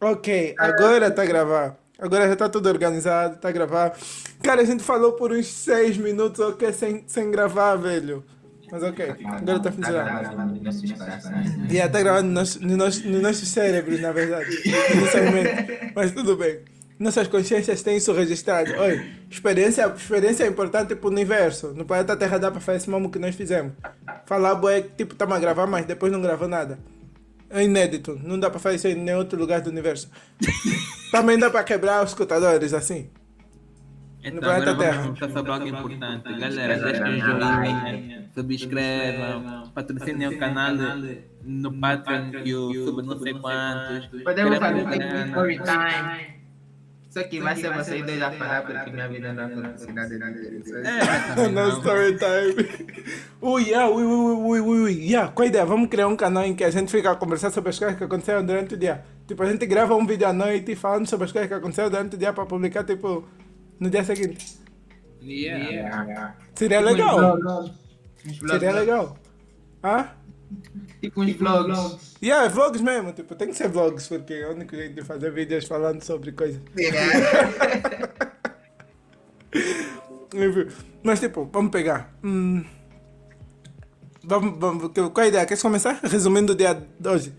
Ok, agora tá a gravar. Agora já tá tudo organizado, tá a gravar. Cara, a gente falou por uns 6 minutos, ok, sem, sem gravar, velho. Mas ok, agora tá funcionando. E yeah, tá gravando nos, nos, nos nossos cérebros, na verdade. Inicialmente. Mas tudo bem. Nossas consciências têm isso registrado. Oi, experiência, experiência é importante pro universo. No planeta Terra dá pra fazer esse mesmo que nós fizemos. Falar, boé, tipo, estamos a gravar, mas depois não gravou nada. É inédito. Não dá pra fazer isso em nenhum outro lugar do universo. Também dá pra quebrar os escutadores assim. Então, no planeta Terra. Vamos passar algo importante. Galera, deixem um joinha, subscrevam, patrocinem o canal no Patreon e o sub não sei quantos. Podemos fazer um story time. Só que vai ser vocês dois a falar porque minha vida não acontece nada É, no story time. Ui, yeah, ui, ui, ui, ui, ui. Yeah, qual a ideia? Vamos criar um canal em que a gente fica a conversar sobre as coisas que aconteceram durante o dia. Tipo, a gente grava um vídeo à noite falando sobre as coisas que aconteceram durante o dia para publicar, tipo, no dia seguinte. Yeah. Yeah. Seria legal. Seria legal. Hã? Tipo uns vlogs. Yeah, vlogs mesmo, tipo, tem que ser vlogs, porque é o único jeito de fazer vídeos falando sobre coisas. Enfim, Mas tipo, vamos pegar. Hum, vamos, vamos, qual a ideia? Queres começar? Resumindo o dia de hoje.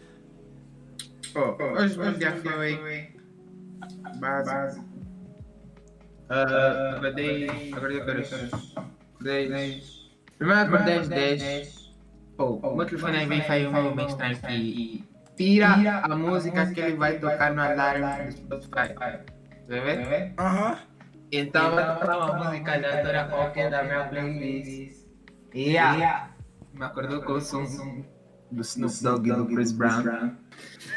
Oh, hoje o dia foi básico. Ah, acordei. Acordei que horas? Acordei. Primeiro acordei às 10. Oh, o meu telefone aí vem faz um bem estranho que tira a música que ele vai tocar no alarme do Spotify. Vai ver? Aham. Então vai tocar uma música aleatória qualquer da minha playlist. Yeah. Me acordou com o som do Snoop Dogg e do Chris Brown.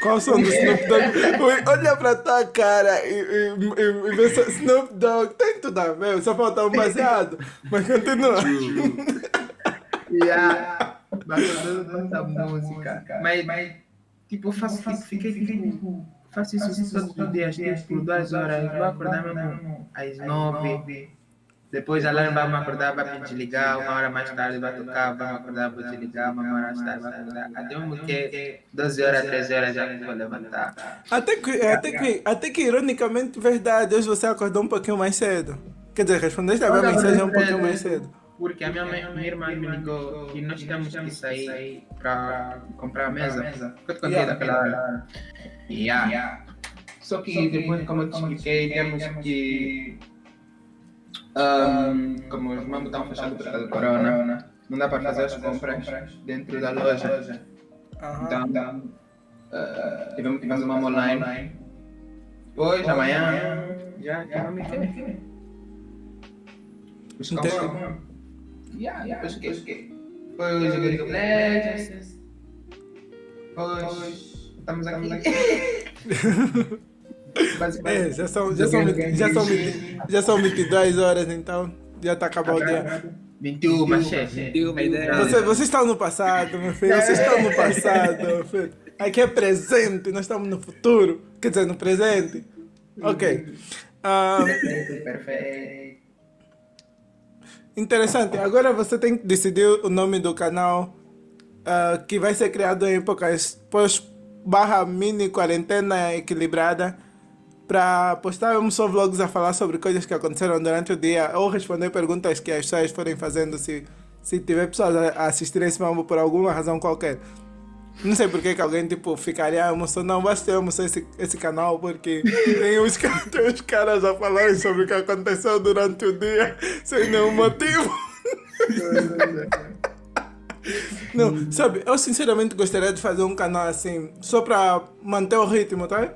Qual o som do Snoop Dogg? Olha pra tua cara e, e, e, e vê Snoop Dogg. Tem tudo a ver, só falta um baseado. Mas continua. Yeah. Essa música. Mas, mas tipo, eu faço, tipo, fiquei, tipo, faço isso todos os dias, tipo, por duas horas. Vou acordar mesmo às nove. Depois a alarme vai me acordar, vai me desligar, uma hora mais tarde vai tocar, vai me acordar, vou desligar, uma hora mais tarde vai acordar. Até mesmo que 12 horas, 13 horas já vou levantar. Até que, até, que, até que, ironicamente, verdade, hoje você acordou um pouquinho mais cedo. Quer dizer, respondeste a minha mensagem um pouquinho mais cedo. Porque a minha, mãe, minha irmã me ligou que nós temos que sair para comprar a mesa. Eu te contei Yeah. daquela hora. Yeah. Só que depois, como eu te expliquei, temos que. Um, como os mamos estão fechados por causa do corona, não dá para fazer as compras dentro da loja. Então, uh, tivemos que fazer uma online. Hoje, amanhã, já, já vamos ter. Os Entendi. Compras. Yeah, depois que Depois eu joguei League of Legends. Depois estamos aqui. É, já são, já, são, já, são, 20 já são 22 horas, então já está acabando o dia. 21, mas chefe. Você, vocês estão no passado, meu filho. Vocês estão no passado, meu filho. Aqui é presente, nós estamos no futuro. Quer dizer, no presente. Ok. Ah, Perfeito. Interessante. Agora você tem que decidir o nome do canal ah, que vai ser criado em épocas pós barra mini quarentena equilibrada para postar mesmo só vlogs a falar sobre coisas que aconteceram durante o dia ou responder perguntas que as pessoas forem fazendo se, se tiver pessoas a a assistirem esse mambo por alguma razão qualquer. Não sei porque que alguém tipo ficaria almoçando, não ter almoçar esse, esse canal porque tem os, tem os caras a falarem sobre o que aconteceu durante o dia sem nenhum motivo. Não, sabe, eu sinceramente gostaria de fazer um canal assim, só para manter o ritmo, tá?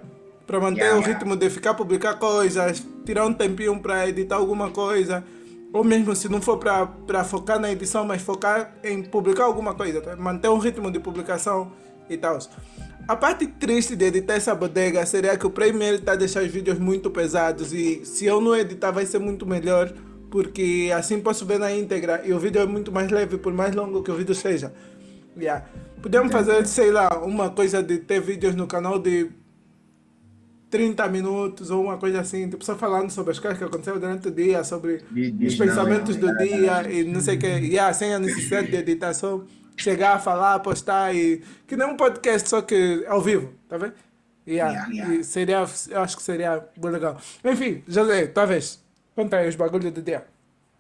Para manter Yeah, o yeah. ritmo de ficar publicar coisas, tirar um tempinho para editar alguma coisa, ou mesmo se não for para focar na edição, mas focar em publicar alguma coisa, tá? Manter um ritmo de publicação e tal. A parte triste de editar essa bodega seria que o Premiere está a deixar os vídeos muito pesados e se eu não editar vai ser muito melhor porque assim posso ver na íntegra e o vídeo é muito mais leve por mais longo que o vídeo seja. Yeah. Podemos fazer, sei lá, uma coisa de ter vídeos no canal de 30 minutos ou uma coisa assim, tipo, só falando sobre as coisas que aconteceram durante o dia, sobre os pensamentos não, do dia e não sei o que, yeah, sem a necessidade de editar, só chegar, falar, postar e. Que nem um podcast, só que ao vivo, tá vendo? Yeah, yeah. E seria, eu acho que seria bem legal. Enfim, José, talvez. Conta aí os bagulhos do dia.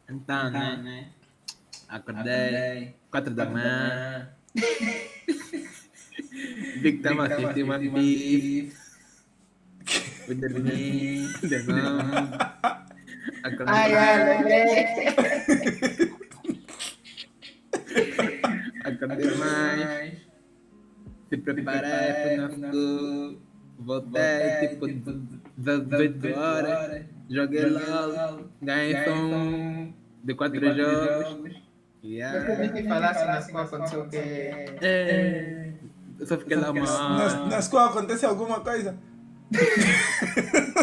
Então, né? né? Acordei, quatro da manhã. Vi que estava assistindo uma. Acordei. Ai, ai, bebê. Acordei mais. Se fui na school. Voltei, tipo, 18 horas. Joguei LOL. Ganhei som de quatro jogos. Eu Yeah. queria que falasse na escola aconteceu o que. É. Eu só fiquei lá, Na, mano. na escola acontece alguma coisa?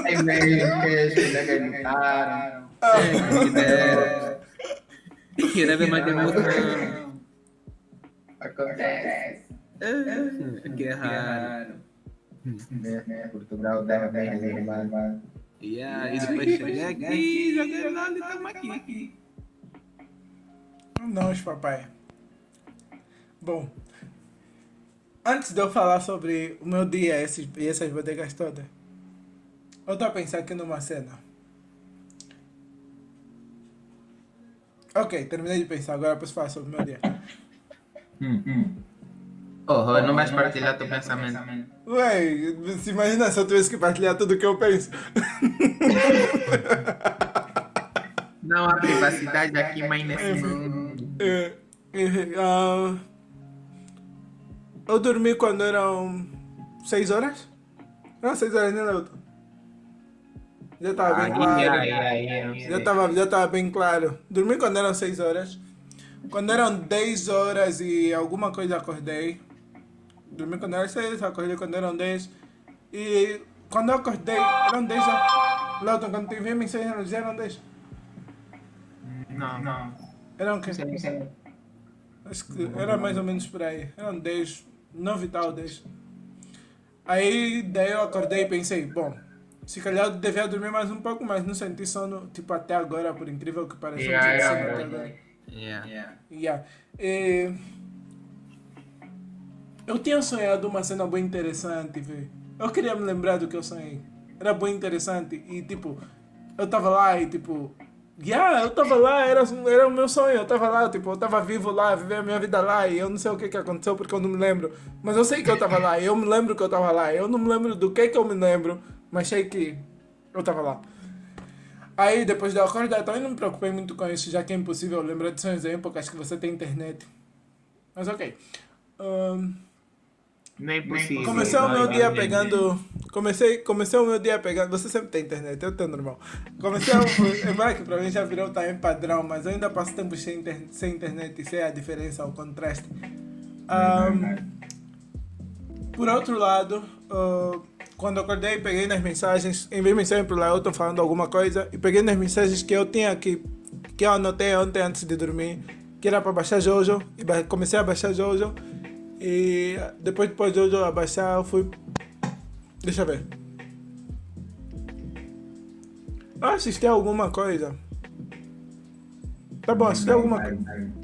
Aí meio que os colegas gritaram. Que dera. Queria ver mais emoção. Acontece. É, Que raro. Né? Portugal estava bem reservado. Yeah, e depois cheguei aqui, joguei LOL e tamo aqui. Nós, papai. Bom, antes de eu falar sobre o meu dia esses, e essas bodegas todas, eu estou a pensar aqui numa cena. Ok, terminei de pensar, agora posso falar sobre o meu dia. Oh, não vais partilhar teu pensamento. Ué, se imagina se eu tivesse que partilhar tudo o que eu penso. Não há privacidade aqui, mais nesse mundo. É, é, ah, eu dormi quando eram 6 horas? Não, 6 horas, nem lembro. Já estava bem claro. ai, ai, ai, Já estava já tava bem claro. Dormi quando eram 6 horas. Quando eram 10 horas e alguma coisa acordei. Dormi quando eram 6, acordei quando eram 10. E quando eu acordei, eram 10 já. Leuton, quando te vi mensagem, já eram 10. Não, não. Eram o quê? Sim, sim. Acho que era mais ou menos por aí. Eram 10, 9 e tal, 10. Aí daí eu acordei e pensei, bom, se calhar eu devia dormir mais um pouco, mas não senti sono, tipo, até agora, por incrível que pareça. eu Yeah, yeah, yeah. agora. Yeah. Yeah. E... Eu tinha sonhado uma cena bem interessante, velho. Eu queria me lembrar do que eu sonhei. Era bem interessante. E tipo, eu tava lá e tipo. Yeah, eu tava lá, era, era o meu sonho. Eu tava lá, tipo, eu tava vivo lá, viver a minha vida lá. E eu não sei o que, que aconteceu porque eu não me lembro. Mas eu sei que eu tava lá. Eu me lembro que eu tava lá. Eu não me lembro do que que eu me lembro, mas sei que eu tava lá. Aí depois de acordar, também não me preocupei muito com isso, já que é impossível lembrar de sonhos em épocas que você tem internet. Mas ok. Ahn, É impossível. comecei o Vai, meu vai, dia vai. pegando. Comecei, comecei o meu dia pegando. Você sempre tem internet, eu tenho normal. Comecei o. É verdade que pra mim já virou time padrão, mas eu ainda passo tempo sem, inter, sem internet e sei a diferença, o contraste. Ahn, por outro lado, ah, quando acordei, peguei nas mensagens, enviei mensagem pro Laelton falando alguma coisa e peguei nas mensagens que eu tinha aqui, que eu anotei ontem antes de dormir, que era para baixar Jojo, e comecei a baixar Jojo. E depois depois de Jojo a baixar, eu fui. Deixa eu ver. Eu assisti alguma coisa. Tá bom, assisti alguma coisa.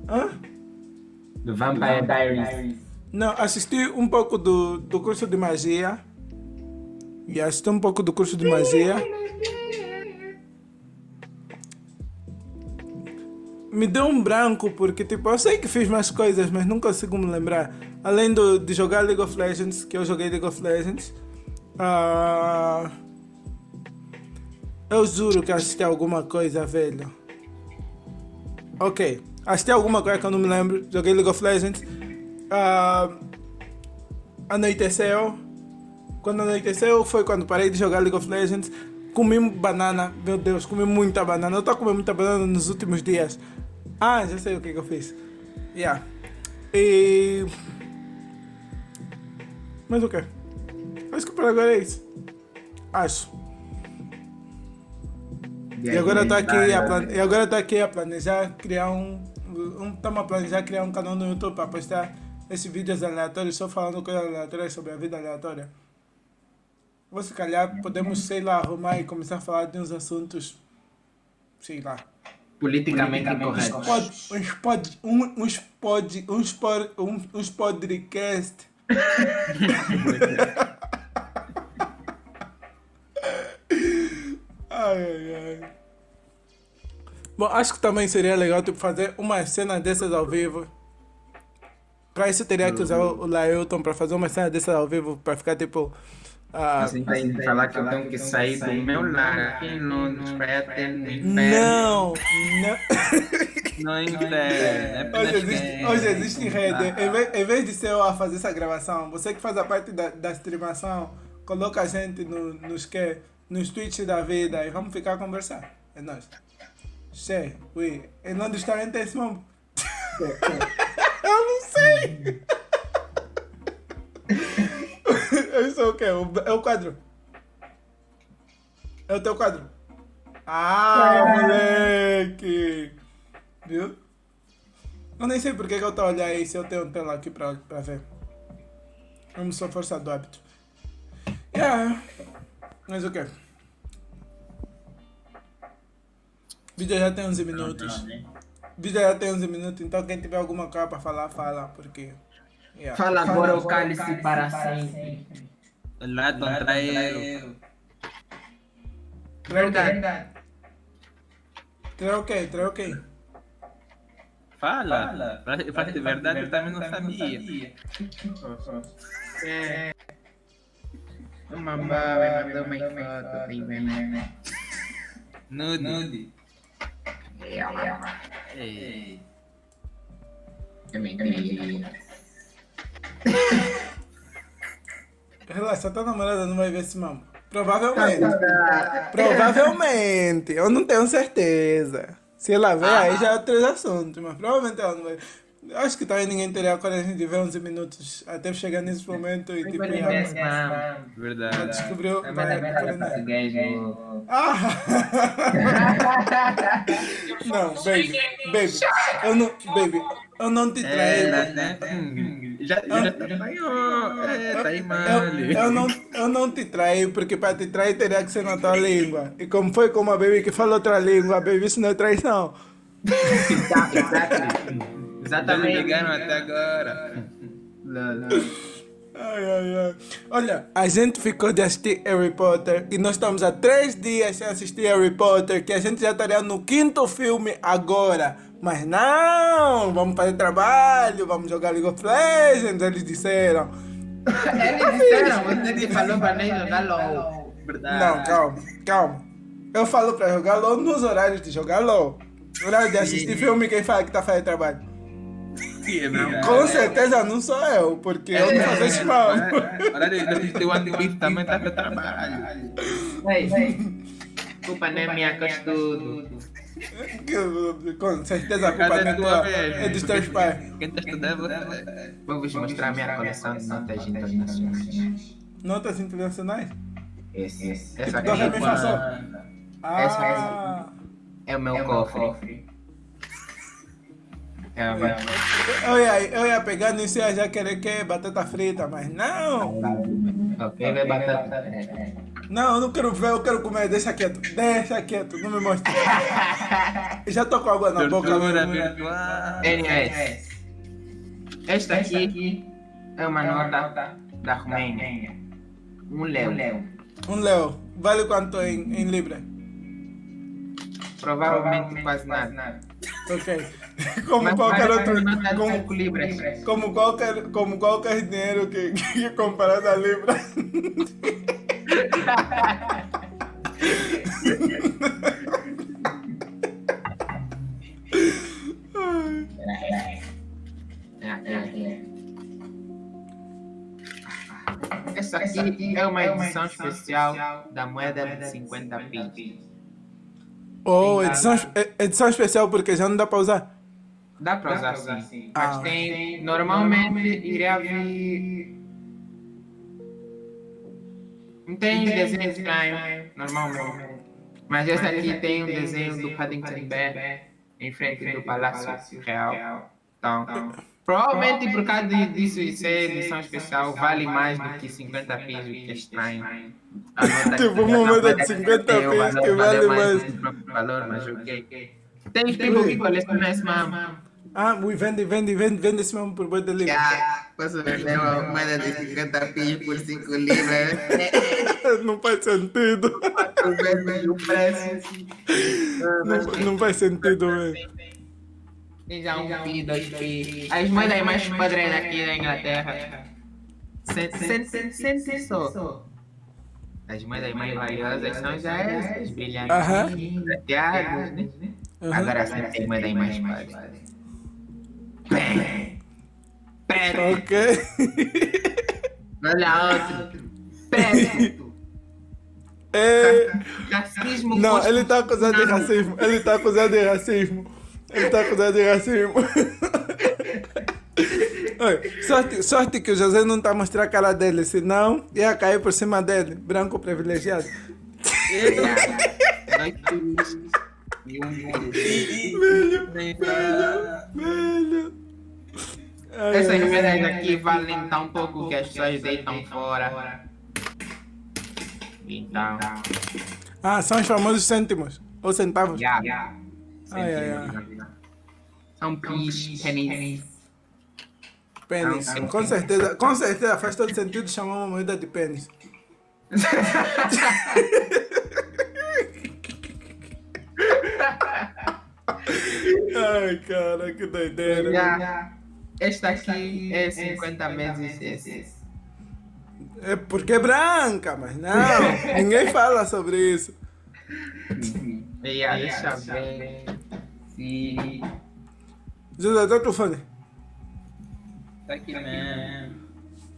Hã? The Vampire Diaries. Não, assisti um pouco do, do curso de magia. E assisti um pouco do curso de magia. Me deu um branco porque, tipo, eu sei que fiz mais coisas, mas não consigo me lembrar. Além do, de jogar League of Legends, que eu joguei League of Legends. ah, eu juro que assisti alguma coisa, velho. Ok. Assisti alguma coisa que eu não me lembro. Joguei League of Legends. Ah, anoiteceu. Quando anoiteceu foi quando parei de jogar League of Legends. Comi banana. Meu Deus, comi muita banana. Eu tô comendo muita banana nos últimos dias. Ah, já sei o que, que eu fiz. Yeah. E. Mas o quê? Acho que por agora é isso. Acho. E agora eu tô aqui a, e agora tô aqui a planejar criar um. Estamos a planejar criar um canal no YouTube para postar esses vídeos aleatórios, só falando coisas aleatórias sobre a vida aleatória. Ou se calhar podemos, sei lá, arrumar e começar a falar de uns assuntos. Sei lá. Politicamente Uns incorreto. pod, uns pod, um- uns pod, uns pod, um- uns podcast ai, ai. Bom, acho que também seria legal tipo, fazer uma cena dessas ao vivo. Pra isso teria que usar o Lailton pra fazer uma cena dessas ao vivo, pra ficar tipo ah, assim, tem que falar que eu tenho que sair do meu lar aqui no, no inferno. Não, não. Não inferno. Hoje existe, hoje existe rede. Em vez, em vez de ser eu a fazer essa gravação, você que faz a parte da, da streamação, coloca a gente no, nos, que, nos tweets da vida e vamos ficar a conversar. É nóis. Sei, ui. E não é esse mesmo? eu não sei. Isso é o quê? É o quadro? É o teu quadro? Ah, é. moleque! Viu? Eu nem sei porque que eu tô olhando aí se eu tenho tela aqui pra, pra ver. Eu não sou força do hábito. Yeah. Mas o quê? O vídeo já tem 11 minutos. O vídeo já tem 11 minutos, então quem tiver alguma coisa para falar, fala, porque. Yeah. Fala agora o cálice para sempre. Lá do traído. Verdade. Traiu o quê? Traiu o quê? Fala. Fala. Pra, pra de verdade, eu também não sabia. É. Uma baba me mandou uma foto, tem veneno. Nude. Nude. Ei. É mentira. Relaxa, tua namorada não vai ver esse mambo. Provavelmente. Provavelmente. Eu não tenho certeza. Se ela ver, ah. aí já é outros assuntos. Mas provavelmente ela não vai. Acho que também ninguém teria coragem de ver 11 minutos até chegar nesse momento e tipo. Já, Verdade. Já descobriu. Vai, vai, vai, ah! não, baby, baby, eu não, baby, eu não te traí. É, né? Já, já traiu. É, tá aí, mano. Eu, eu, não, eu não te traí, porque para te trair teria que ser na tua língua. E como foi com uma baby que fala outra língua, baby, isso não é traição. Exatamente. Exatamente. ligaram até agora. Não, não. Ai, ai, ai. Olha, a gente ficou de assistir Harry Potter e nós estamos há três dias sem assistir Harry Potter, que a gente já estaria no quinto filme agora. Mas não, vamos fazer trabalho, vamos jogar League of Legends, eles disseram. eles disseram, você falou para nem jogar LOL. Verdade. Não, calma, calma. Eu falo para jogar LOL nos horários de jogar LOL. Horário de assistir filme, quem fala que tá fazendo trabalho? Com certeza não sou eu, porque é, eu não faço esse mal. Olha, o One Piece também tá para trabalho. Culpa não é minha, que estudo. Com certeza a culpa é tua, é dos teus pais. Quem tá estudando é Vou vos mostrar minha coleção de notas internacionais. Notas internacionais? Esse, esse. Essa aqui é Ah. É o meu cofre. É, eu, ia, eu ia pegar nisso e já querer que é batata frita, mas não! Ok, vai batata Não, eu não quero ver, eu quero comer, deixa quieto, deixa quieto, não me mostre. já tô com água na boca. NS. Esta aqui é uma nota da Romênia. Um leão. Um leão. Vale quanto em, em libra? Provavelmente quase nada. Ok. Como Mas qualquer outro. Como, como, qualquer, como qualquer dinheiro que, que comparado a Libra. Essa aqui é uma edição especial da moeda de 50 pins. Oh, edição, edição especial porque já não dá para usar. Dá para usar, usar sim. Mas ah. tem, normalmente iria vir. Não tem desenho estranho, normalmente. Mas essa aqui tem um desenho do Paddington Bear em frente do Palácio Real. Então, provavelmente por causa disso e ser edição especial, vale mais do que 50 pisos, que é estranho. Tipo, um momento de 50 pisos que vale mais. Valor, mas ok. Tem tempo que colecionar esse mamo. Ah, ui, vende, vende, vende, vende esse mesmo por boi de livro. Yeah, posso vender uma moeda de 50 pisos por 5 libras? Não faz sentido. o preço. Não, não faz sentido mesmo. Tem já um pi, dois pi. As moedas mais padrões aqui na Inglaterra. Sente só. As moedas mais valiosas são já essas, brilhantes, prateadas, né? Agora sim tem moedas mais padrões. Preto. Ok. Olha outro. Preto. É... Racismo. Não, ele tá acusado de racismo. Ele tá acusado de racismo. Ele tá acusado de racismo. Oi, sorte, sorte que o José não tá a mostrar a cara dele, senão ia cair por cima dele. Branco privilegiado. Nós temos e um. Velho, velho. Ai, Essas moedas aqui valem tão pouco que as pessoas deitam fora. Então, Ah, são os famosos cêntimos. Ou centavos. já. Ai, ai, ai. São pis. Pênis. Não. Com certeza, com certeza faz todo sentido chamar uma moeda de pênis. Ai, cara, que doideira. Já. Esta aqui é 50 vezes esse. É porque é branca, mas não. Ninguém fala sobre isso. E aí, deixa ver. Se. José, teu telefone. Tá aqui mesmo.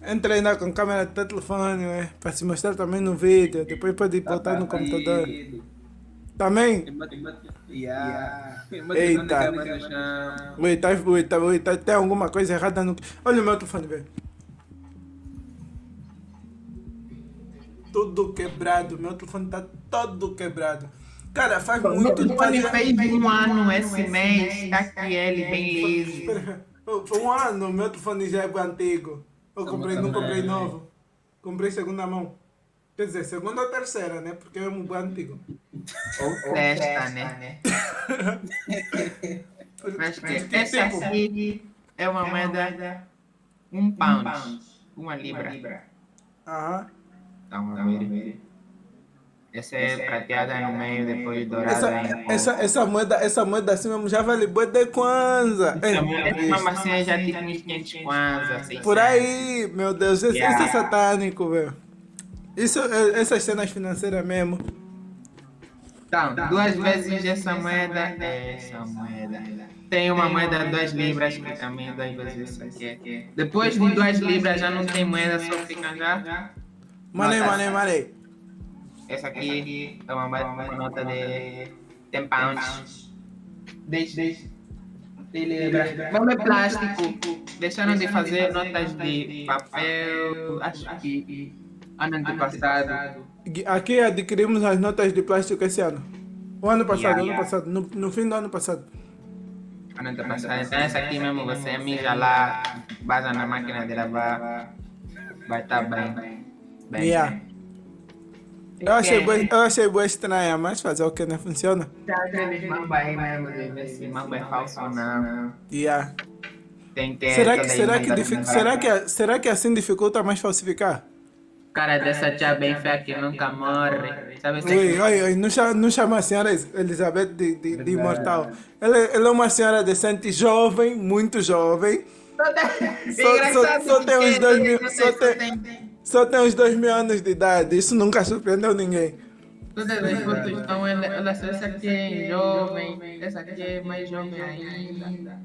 Entra aí na, com câmera do teu telefone, é, para se mostrar também no vídeo. Depois pode botar no computador. Também? Yeah. Eita. Tá, ui, tá, tá, tem alguma coisa errada no. Olha o meu telefone, velho. Tudo quebrado. Meu telefone tá todo quebrado. Cara, faz muito. Quando Faz, fez um ano esse mês, tá aqui ele bem liso. Um ano, meu telefone já é antigo. Eu comprei, não comprei novo. Comprei segunda mão. Quer dizer, segunda ou terceira, né? Porque é um antigo. Ou festa, né? Mas Que essa aqui é uma moeda. Um pound. Uma libra. Aham. Então, vamos ver. Essa é prateada no meio, depois dourada Essa, em essa, essa moeda, essa moeda assim mesmo já vale boa de Kwanza. Essa moeda, mesmo assim, já tem uns 500 kwanza, 600. Por aí, meu Deus, isso, é Yeah. satânico, velho. Isso, é- essas cenas financeiras mesmo. Então, duas vezes essa moeda é essa moeda. Tem uma moeda de 2 libras que também é duas vezes essa aqui. Depois de 2 libras já não tem moeda, só fica já. Manei, manei, manei. Essa aqui é uma, uma nota de 10 pounds. 10, 10. libras. Vamos ver plástico. Deixaram de fazer notas de papel, acho que ano antepassado. Aqui adquirimos as notas de plástico esse ano. O ano passado, Yeah, ano yeah. passado, no, no fim do ano passado. Ano antepassado. Então essa aqui mesmo você mija lá, basa na máquina de lavar, vai estar bem. Bem. Yeah. bem. Eu achei, É. boa, eu achei boa estranha, mas fazer o que não funciona. Mamba é falso ou não. Yeah. Tem que ter Será que, será, que, será, que, será que assim dificulta mais falsificar? Cara dessa tia bem feia que nunca morre. Sabe esse Oi, oi, oi, não chama, não chama a senhora Elizabeth de, de, de imortal. Ela, ela é uma senhora decente, jovem, muito jovem. Só- só- só tem uns dois mil- só tem- Só tem uns dois mil anos de idade. Isso nunca surpreendeu ninguém. Todas as fotos estão ela, ela essa aqui é jovem, essa aqui é mais jovem ainda.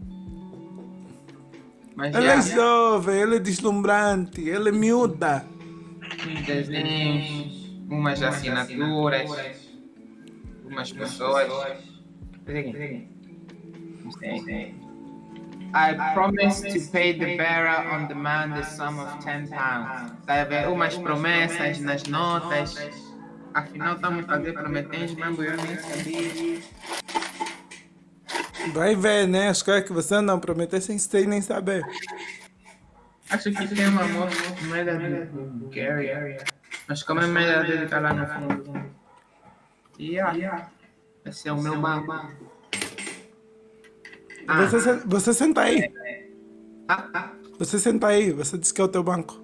Mas Ela é jovem, ela é deslumbrante, ela é miúda. Desenhos, umas assinaturas, umas pessoas. Sei. I promise to pay the bearer on demand the sum of 10 pounds. Tá? Umas promessas nas notas. Afinal, estamos a fazer prometentes, mas eu nem sabia. Vai ver, né? As coisas que você não prometeu sem sem nem saber. Acho que tem uma mo- moeda do Gary. Mas como é moeda dele tá lá no fundo. Yeah. Esse é o meu banco. Ah, Você, você senta aí. ah, ah. Você senta aí. Você disse que é o teu banco.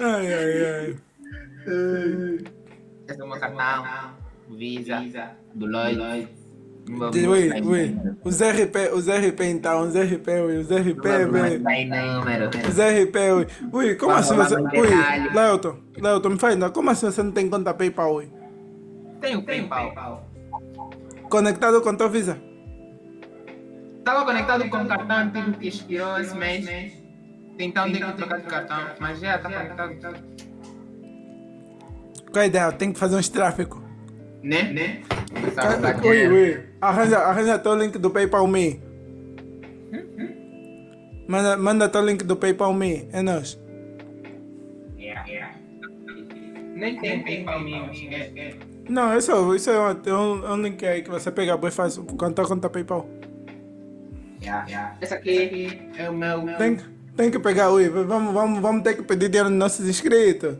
Ai, ai, ai. Esse é o meu cartão. Visa. Do Lloyd. Ui, ui. Os RP, os RP então, os RP, ui, os RP, ui. Os RP, ui. Ui, como assim você. Ui, Leuton, Leuton, me faz, como assim você não tem conta PayPal, ui? Tenho PayPal. Conectado com tua Visa? Estava conectado com o cartão antigo que expirou esse mês. Então tenho que trocar de cartão, mas já está conectado. Qual a ideia? Tem que fazer uns tráfico. Né? Né? Ui, ui. Arranja, arranja teu link do PayPal Me. Manda, manda teu link do PayPal Me. É nós. Nem tem PayPal Me. Não, isso, isso é, um, é um, é um link aí que você pega e faz conta conta PayPal. Esse aqui é o meu. Tem, tem que pegar, ui. Vamos, vamos, vamos ter que pedir dinheiro nos nossos inscritos.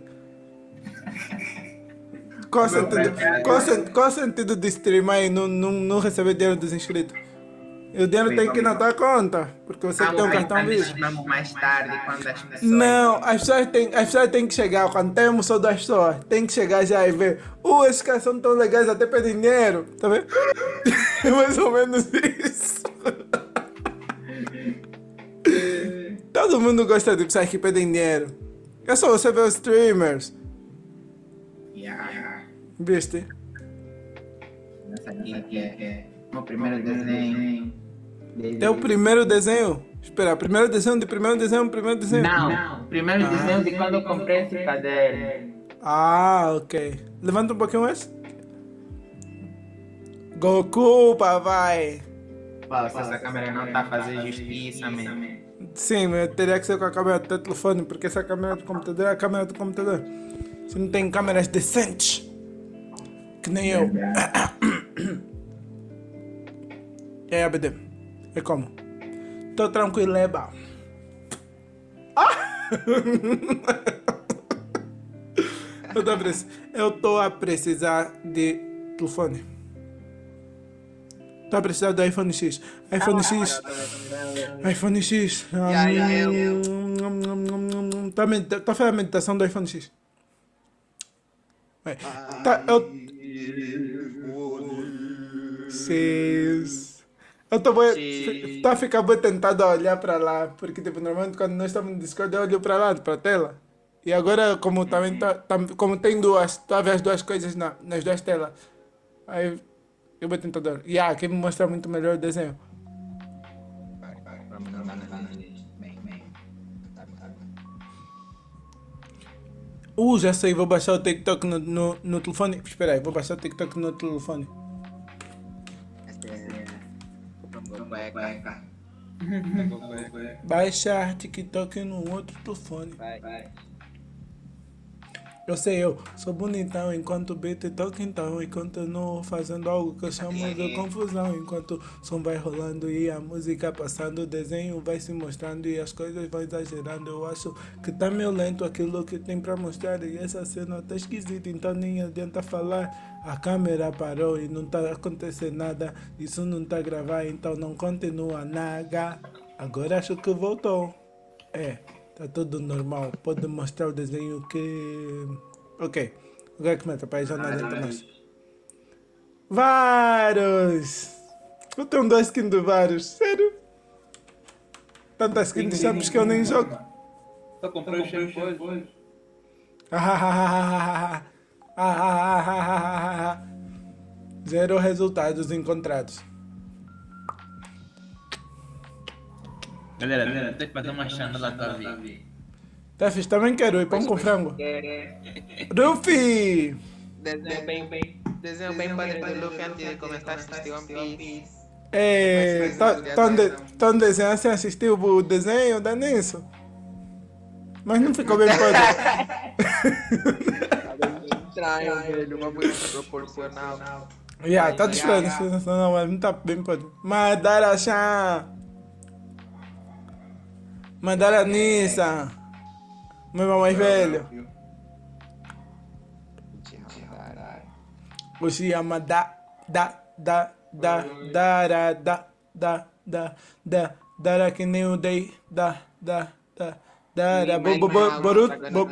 Qual o sentido, qual, sen- qual o sentido de streamar e não, não, não receber dinheiro dos inscritos? E o dinheiro tem que ir na tua conta, porque você tem um cartão. Vamos mais tarde quando as pessoas. Não, as pessoas, têm, as pessoas têm que chegar, quando temos só duas pessoas, tem que chegar já e ver. Uh, esses caras são tão legais, até pedem dinheiro, tá vendo? É mais ou menos isso. Todo mundo gosta de pessoas que pedem dinheiro. É só você ver os streamers. Viste? Essa aqui que é o meu primeiro desenho. É o primeiro desenho? Espera, primeiro desenho de primeiro desenho, primeiro desenho? Não, primeiro desenho de quando eu comprei esse caderno. Ah, ok. Levanta um pouquinho esse. Goku, papai. Nossa, essa câmera não tá fazendo justiça, man. Sim, mas teria que ser com a câmera do teu telefone, porque essa câmera do computador é a câmera do computador. Você não tem câmeras decentes. Que nem eu. E aí, ABD? É como? Tô tranquilo, é bom. Ah! eu, tô a precis- eu tô a precisar de telefone. Tô a precisar do iPhone X. iPhone X. iPhone X. Tá, fazendo a meditação do iPhone X. Tá, eu. Sis. Eu tô bem. Tá a bem tentado a olhar pra lá. Porque, tipo, normalmente quando nós estamos no Discord, eu olho pra lá, pra tela. E agora, como também tá, como tem duas, tá a ver as duas coisas na, nas duas telas. Aí eu vou tentador. E ah, aqui me mostra muito melhor o desenho. Uh, já sei, vou baixar o TikTok no, no, no telefone. Espera aí, vou baixar o TikTok no telefone. Baixar TikTok no outro telefone. Eu sei, eu sou bonitão enquanto o beat toca então e continuo fazendo algo que eu chamo de confusão enquanto o som vai rolando e a música passando, o desenho vai se mostrando e as coisas vão exagerando. Eu acho que tá meio lento aquilo que tem pra mostrar e essa cena tá esquisita, então nem adianta falar. A câmera parou e não tá acontecendo nada, isso não tá gravado, então não continua nada. Agora acho que voltou. É, tá tudo normal. Pode mostrar o desenho que. Ok. O que é que meta? Pai, já não adianta mais. Vários! Eu tenho duas skins de vários, sério? Tantas skins sabes que eu nem jogo. Só comprei o shampoo. Zero resultados encontrados. Galera, galera, tem que fazer uma chanela da vida. Tefes, também quero ir pão com frango. Rufi! Desenho bem, bem, desenho bem padre do Luffy antes de começar a assistir One Piece. Estão desenhando sem assistir o desenho da Nisso? Mas não ficou bem podre. Estranho, velho, uma coisa proporcional. Yeah, tá diferente. Não, mas não tá bem podre. Madara Chan! Madara Nissa! Meu irmão mais velho. O Shiyama da, da, da, da, da, da, da, da, da, da, da, que nem o Dei, da, da, da, bo, bo, Boruto. Bo...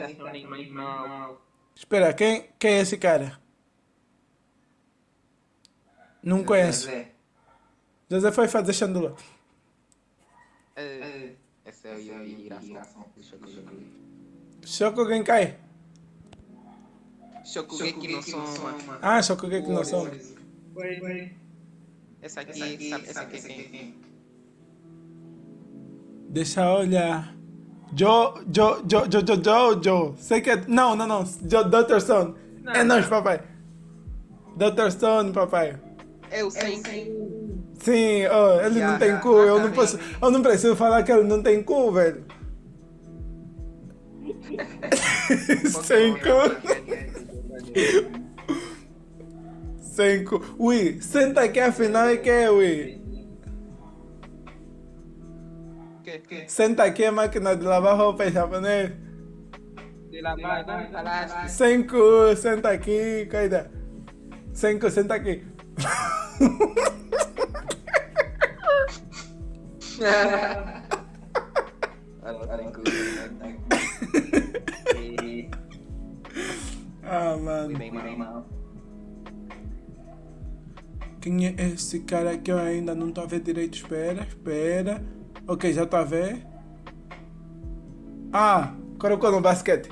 Espera, quem, quem é esse cara? Não conheço. José foi fazer chandula. Esse é o Yogi Hiração. Choco Genkai. Shokugeki no Soma. Ah, Shokugeki no Soma. Essa aqui, sabe, essa aqui é quem? Deixa eu olhar. Jo, Jo, Jo, Jo, Jo, Jo, Jo. Sei que é... Não, não, não. Jo, Dr. Stone. É nós, papai. Dr. Stone, papai. Eu sei. Sim, oh, ele Já, não tem já, cu. Eu não exatamente. posso... Eu não preciso falar que ele não tem cu, velho. Sem cu. Sem cu. Ui, senta aqui afinal é que é, ui. Que, que? Senta aqui é máquina de lavar roupa japonês. De la mano, falaste. Sem cu, senta aqui, cuida. Sem cu, senta aqui. Ah, mano. Quem é esse cara que eu ainda não tô a ver direito? Espera, espera. Ok, já tô a ver. Ah, colocou no basquete.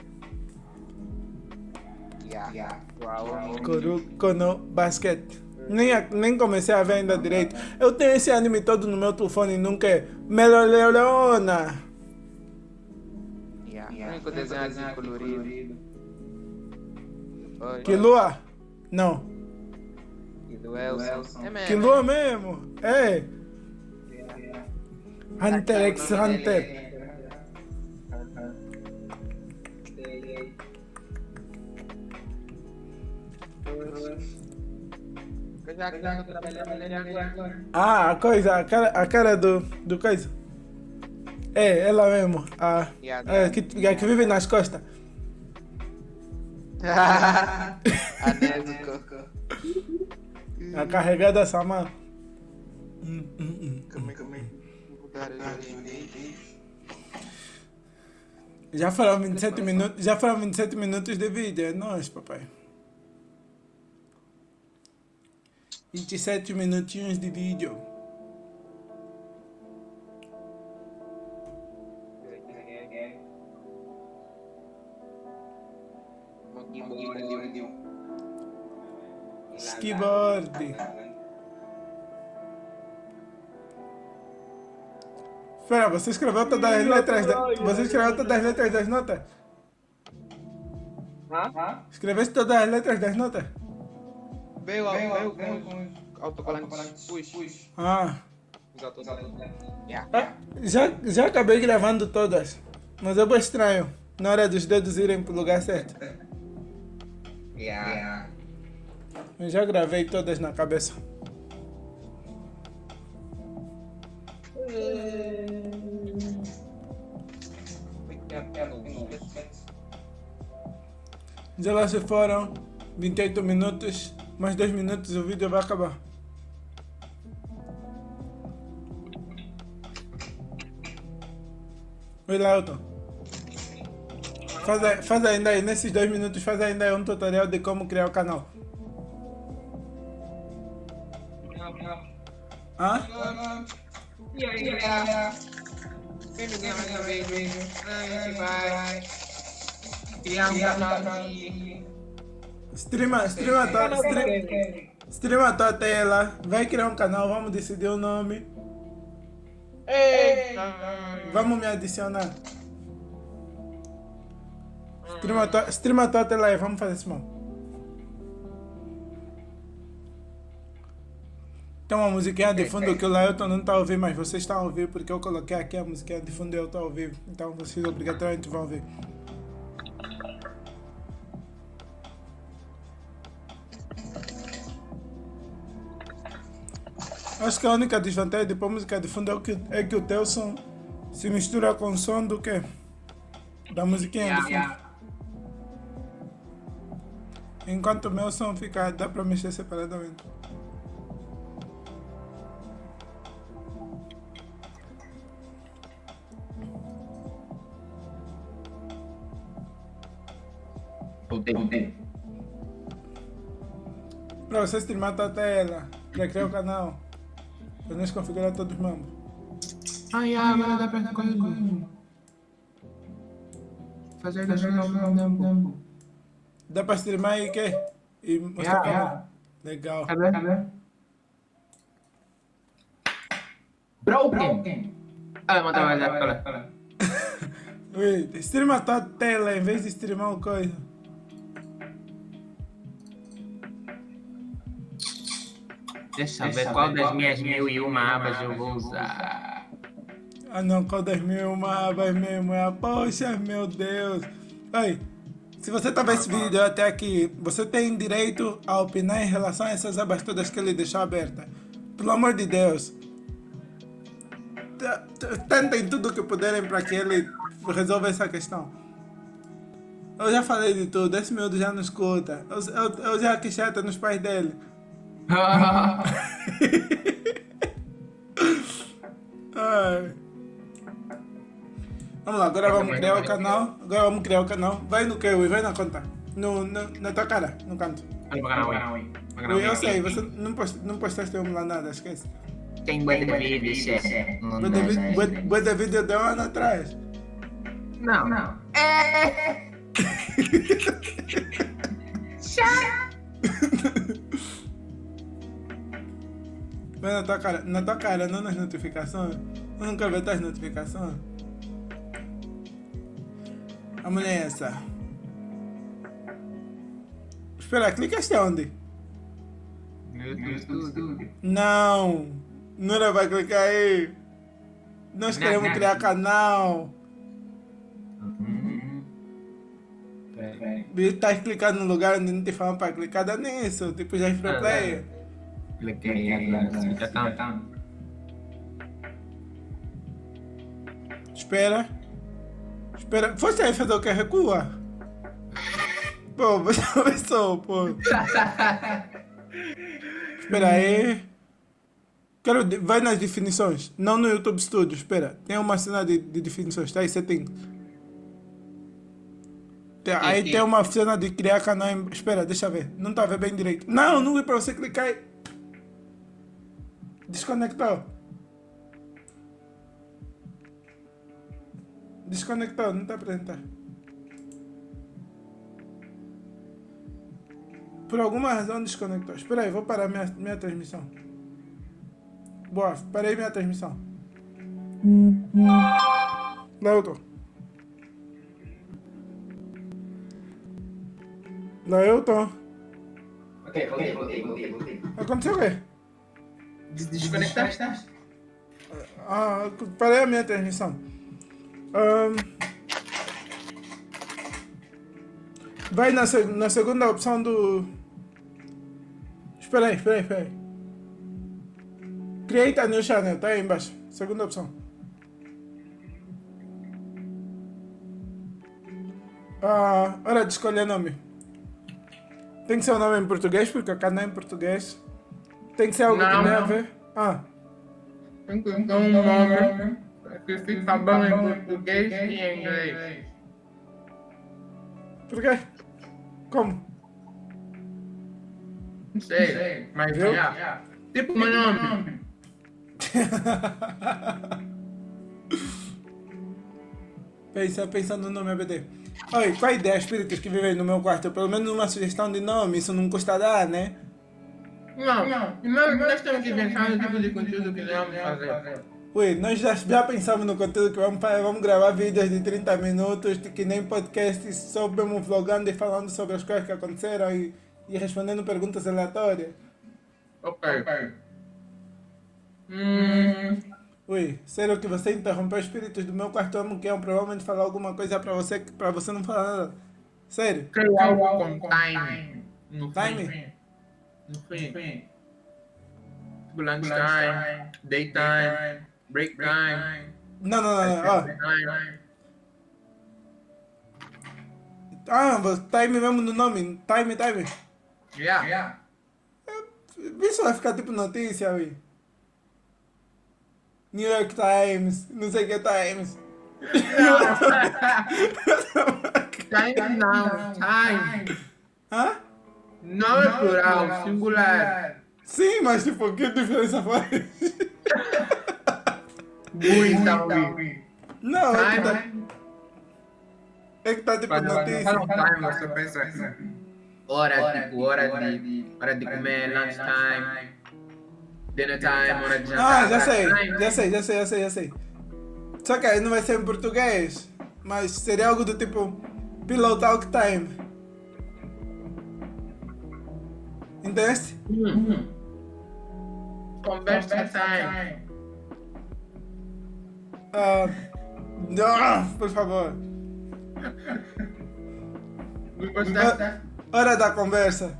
Colocou no basquete. Nem, nem comecei a ver ainda direito. Eu tenho esse anime todo no meu telefone e nunca é. Único desenho colorido. Que lua? Não. E Elson. É mesmo. Que lua mesmo? É. Hunter x Hunter. Ah, a coisa, a cara, a cara do, do coisa. É, ela mesmo. A, é, que, a que vive nas costas. A Nezuko. A carregada Sama. Hum, hum, hum. Já foram 27 minutos, já foram 27 minutos de vídeo, é nóis, papai. 27 minutinhos de vídeo. Skibord. Espera, você escreveu todas as letras da, Você escreveu todas as letras das notas? Escreveste todas as letras das notas? Veio, veio, veio com autocolantes. Puxa. Ah. Os autocolantes. Ah, Já, já acabei gravando todas. Mas é bem estranho. Na hora dos dedos irem pro lugar certo. Eu já gravei todas na cabeça. Já lá se foram 28 minutos. Mais 2 minutos e o vídeo vai acabar. Oi, Lauton. Faz, faz ainda aí, nesses dois minutos, faz ainda aí um tutorial de como criar o canal. Hã? E aí, galera? Ninguém mais uma vez, a um. Streama, streama, stream, streama a tua tela. Vai criar um canal, vamos decidir o nome. Eita! Vamos me adicionar. Streama tua, streama tua tela aí, vamos fazer isso, mano. Tem uma musiquinha de fundo que o Laelton não está a ouvir, mas vocês estão a ouvir porque eu coloquei aqui a musiquinha de fundo e eu estou a ouvir. Então vocês obrigatoriamente vão ouvir. Acho que a única desvantagem de pôr música de fundo é que, é que o teu som se mistura com o som do quê? Da musiquinha yeah, de fundo. Yeah. Enquanto o meu som fica, dá para mexer separadamente. Poder, poder. Né? Pra você streamar tá até ela. Já criar o canal. Pra nós configurar todos os membros. Ai, agora dá pra coisa Fazer da tempo. Dá pra streamar aí, quê? E mostrar Yeah, o canal. yeah. Legal. Cadê? Cadê? Broken! Ah, mais lá, fala. Ui, streama tua tela em vez de streamar o coisa. Deixa eu ver qual das minhas mil e uma abas eu vou usar. Ah não, qual das mil uma abas mesmo? É a poxa, meu Deus. Oi, se você tá vendo esse vídeo até aqui, você tem direito a opinar em relação a essas abas todas que ele deixou abertas. Pelo amor de Deus. Tentem tudo o que puderem para que ele resolva essa questão. Eu já falei de tudo, esse miúdo já não escuta. Eu, eu, eu já quis chata nos pais dele. Vamos lá, agora vamos criar o canal. Agora vamos criar o canal. Vai no que, Ui? Vai na conta. No, no, na tua cara, no canto. Olha pra canal aí. Ui, eu sei, você não, post, não postaste um lá nada, esquece. Tem bué de vídeos, é. David, né? boa- boa David deu um ano atrás. Não, não. Vai na tua cara, na tua cara, não nas notificações. Eu nunca vê as notificações. A mulher é essa. Espera, clicaste onde? No YouTube. Não! Nora vai clicar aí! Nós Não, queremos não. criar canal! E tá clicando no lugar onde não te falam para clicar, dá nisso, tipo já é pro Ah, player. Tá. Espera. Espera. Você aí fazer o que? Recua? Pô, você começou, pô. Espera aí. Quero, vai nas definições. Não no YouTube Studio, espera. Tem uma cena de, de definições, tá aí settings. Tem- aí tem uma cena de criar canal. Em, espera, deixa eu ver. Não tá vendo bem direito. Não, não é pra você clicar aí. Desconectou. Desconectou, não tá apresentando. Por alguma razão desconectou. Espera aí, vou parar minha, minha transmissão. Boa, parei minha transmissão. Leuton. Leuton. Voltei, voltei, voltei, voltei, voltei. Aconteceu o quê? Desconectaste? Ah, parei a minha transmissão. Ahn. vai na, na segunda opção do. Espera aí, espera aí, espera aí. Create a new channel, tá aí embaixo. Segunda opção. Ah, hora de escolher nome. Tem que ser um nome em português, porque o canal é em português. Tem que ser algo que Não, tenha a ver. Ah, Tem que dar um nome que fica bom em português e em inglês. por quê? Como? Não sei, mas Viu? já. Tipo meu nome. Pensa, pensando no nome ABD. Oi, qual a ideia, espíritos que vivem no meu quarto? Pelo menos uma sugestão de nome, isso não custa dar, né? Não, não. Nós, nós temos que pensar no tipo de conteúdo que vamos fazer. Ui, nós já, já pensamos no conteúdo que vamos fazer. Vamos gravar vídeos de 30 minutos, de que nem podcast, só mesmo vlogando e falando sobre as coisas que aconteceram e, e respondendo perguntas aleatórias. Ok. Hum. Ui, sério que você interrompeu espíritos do meu quarto amo que é provavelmente falar alguma coisa pra você que pra você não falar nada. Sério? Criar algo com time. No Time? fim. No fim. Tipo lunchtime, daytime, break time. Não, não, não, não. Ó, time. ah, você- time mesmo no nome. Time, time. Yeah. yeah. Isso vai ficar tipo notícia, ui. New York Times, não sei o que Times. Time não. Time. Hã? Não é plural, singular. Sim, mas tipo, que diferença faz? Muita, ui. Não, é que tá, é que tá tipo notícia. um time, você pensa. Hora, tipo, hora de, hora de comer, lunch time. Dinner time, hora de jantar. Ah, já sei, já sei, já sei, já sei, já sei. Só que aí não vai ser em português, mas seria algo do tipo Pillow Talk Time. Entende? Conversa time. Ah, não, por favor. Gostaste? Hora da conversa.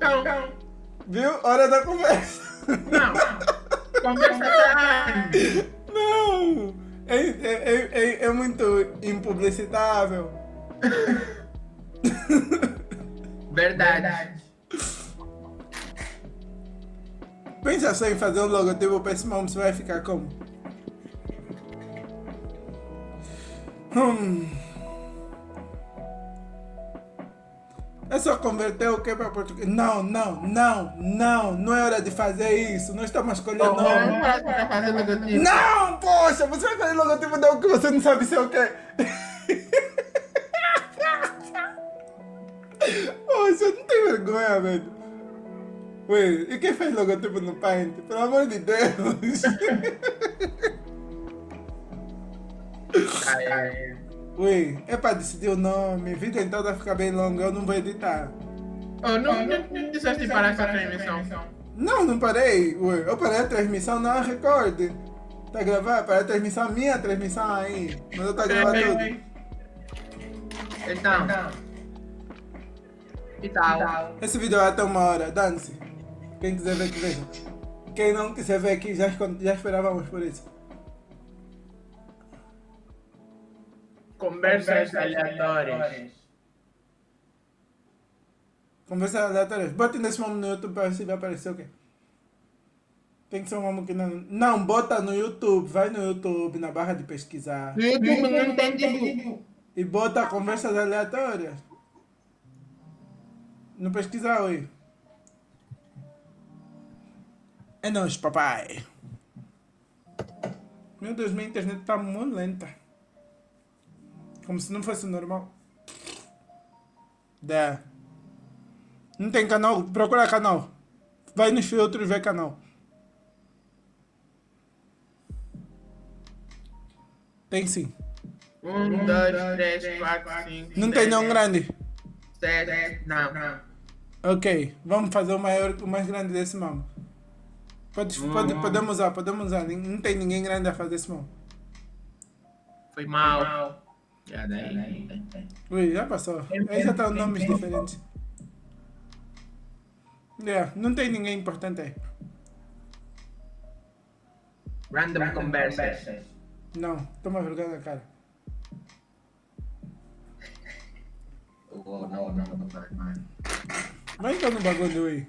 Não, Viu? Hora da conversa. não. Conversa time. Não! É, é, é, é, é muito impublicitável. Verdade. Pensa só em fazer um logotipo para esse nome, você vai ficar como? Hum. É só converter o que para português? Não, não, não, não, não é hora de fazer isso. Não estamos escolhendo Não, nome. não que fazendo logotipo. Não, poxa, você vai fazer logotipo de algo que você não sabe se é o quê. Poxa, não tem vergonha, velho. Ué, e quem fez logotipo no Paint? Pelo amor de Deus. Ai, Ué, é pra decidir o nome. Vida então vai ficar bem longa, eu não vou editar. Oh, não, não, não disseste parar essa transmissão. Não, não parei. Ué, eu parei a transmissão na Record. Tá gravando? Parei a transmissão, minha transmissão aí. Mas eu tá gravando tudo. Então. E tal. Esse vídeo vai até uma hora, dane-se. Quem quiser ver que veja. Quem não quiser ver aqui, já, já esperávamos por isso. Conversas aleatórias. Conversas aleatórias. Bote nesse nome no YouTube para ver se vai aparecer o quê. Tem que ser um nome que não. Não, bota no YouTube. Vai no YouTube, na barra de pesquisar. No YouTube não tem tipo. E bota conversas aleatórias. Não pesquisar, oi. É nóis, papai. Meu Deus, minha internet tá muito lenta. Como se não fosse normal. Dá. Não tem canal? Procura canal. Vai nos filtros e vê canal. Tem sim. Um, dois, três, quatro, cinco. Não tem nenhum grande. Sete. Não. Ok, vamos fazer o maior, o mais grande desse mamo. Pode, pode, podemos usar, podemos usar. Não tem ninguém grande a fazer esse mamo. Foi mal. Já daí. Ui, já passou. Aí já estão nomes diferentes. Yeah, não tem ninguém importante aí. Random conversas. Não, toma vergonha na cara. Oh, não, não, não, não. Vai então no bagulho aí.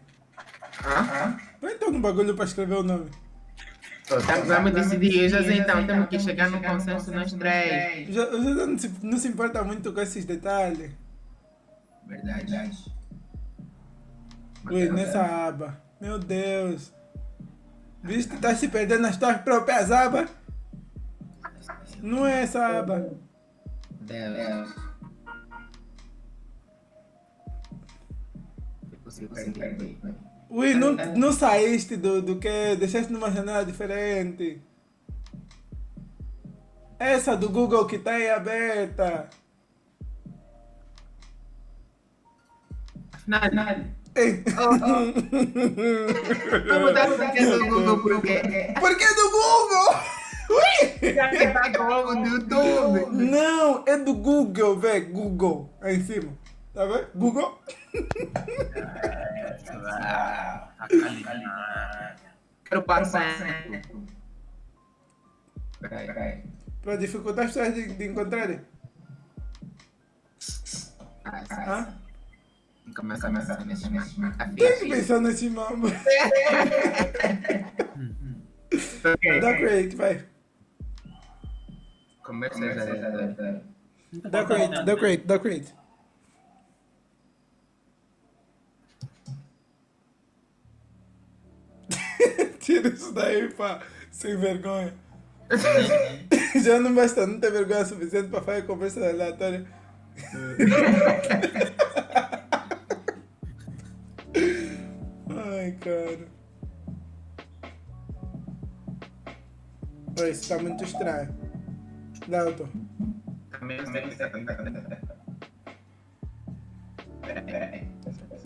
Hã? Vai então no bagulho para escrever o nome. Tá, Vamos decidir isso assim, então. Temos que chegar num consenso nós três. Já, já não, se, não se importa muito com esses detalhes. Verdade. Ui, nessa aba. Meu Deus. Viste, tá se perdendo nas tuas próprias abas. Não é essa aba. Deus. Você perder. Ui, não, não saíste do, do que? Deixaste numa janela diferente. Essa do Google que tá aí aberta. Nada, nada. Ei. Vamos dar o do Google por quê? Por que do Google? Ui! Já que tá do YouTube. Não, é do Google, vê, Google. Aí em cima. Tá vendo? Google. Quero passar. Peraí, peraí. Pra dificultar as pessoas de, de encontrarem. Hã? Começa, começa, começa, começa. Tem que pensar nesse nome. Dá create, vai. Começa, Decorate, decorate, decorate. Tira isso daí, pá. Sem vergonha. Já não basta não ter vergonha suficiente para fazer conversa aleatória. Ai, cara. Oi, isso tá muito estranho. Dalton.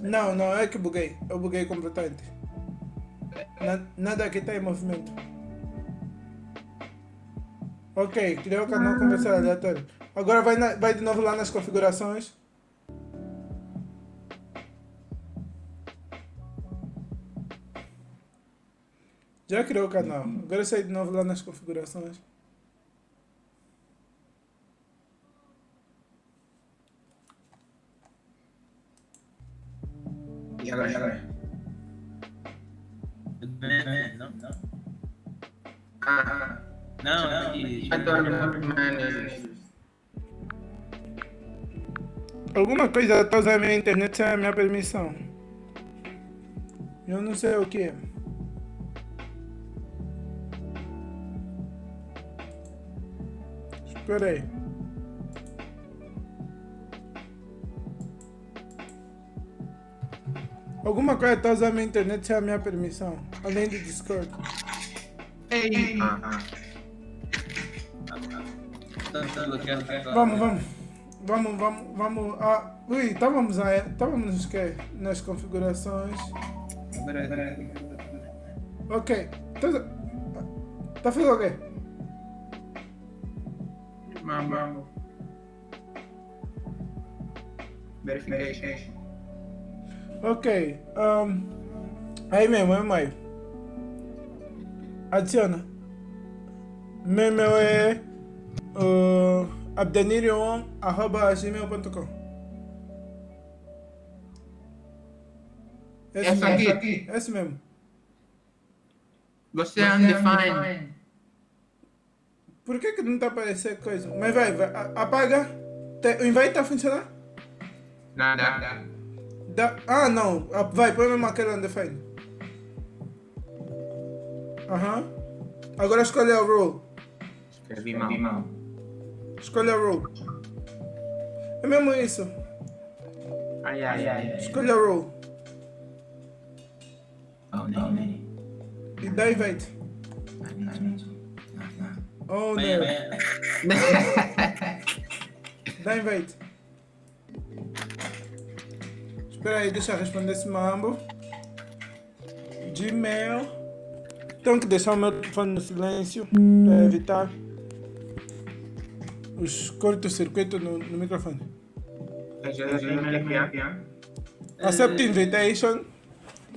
Não, não, é que buguei. Eu buguei completamente. Na- Nada aqui está em movimento. Ok, criou o canal conversar aleatório. Agora vai, na- vai de novo lá nas configurações. Já criou o canal. Agora sai de novo lá nas configurações. E agora, e agora? Não, não. Ah, Não, não. Alguma coisa está usando a minha internet sem a minha permissão. Eu não sei o que. Espera aí. Alguma coisa está usando a minha internet sem a minha permissão. Além do Discord. Ei. Vamos, vamos. Vamos, vamos, vamos. Ah, ui, estávamos aí. Estávamos nos quê? Nas configurações. Ok. Tá, tá fazendo o quê? Vamos. Verification. Ok. Um, aí mesmo, é aí. Adiciona. Meu meu é uh, abdenirion.gmail.com Esse Essa mesmo. aqui? Esse mesmo. Você é undefined. Por que que não tá aparecendo coisa? Mas vai, vai apaga. O invite tá funcionando? Nada. Dá- ah, não. Ah, Vai, põe mesmo aquele undefined. Aham. Agora escolhe a role. Escrevi mal. Escolhe a role. É mesmo isso. Ai, ai, ai. Escolhe a role. Oh, não, não. E dá invite. Oh, não. Dá invite. Espera aí, deixa eu responder esse mambo. Gmail. Tenho que deixar o meu telefone no silêncio para evitar os curtos-circuitos no, no microfone. Accept invitation.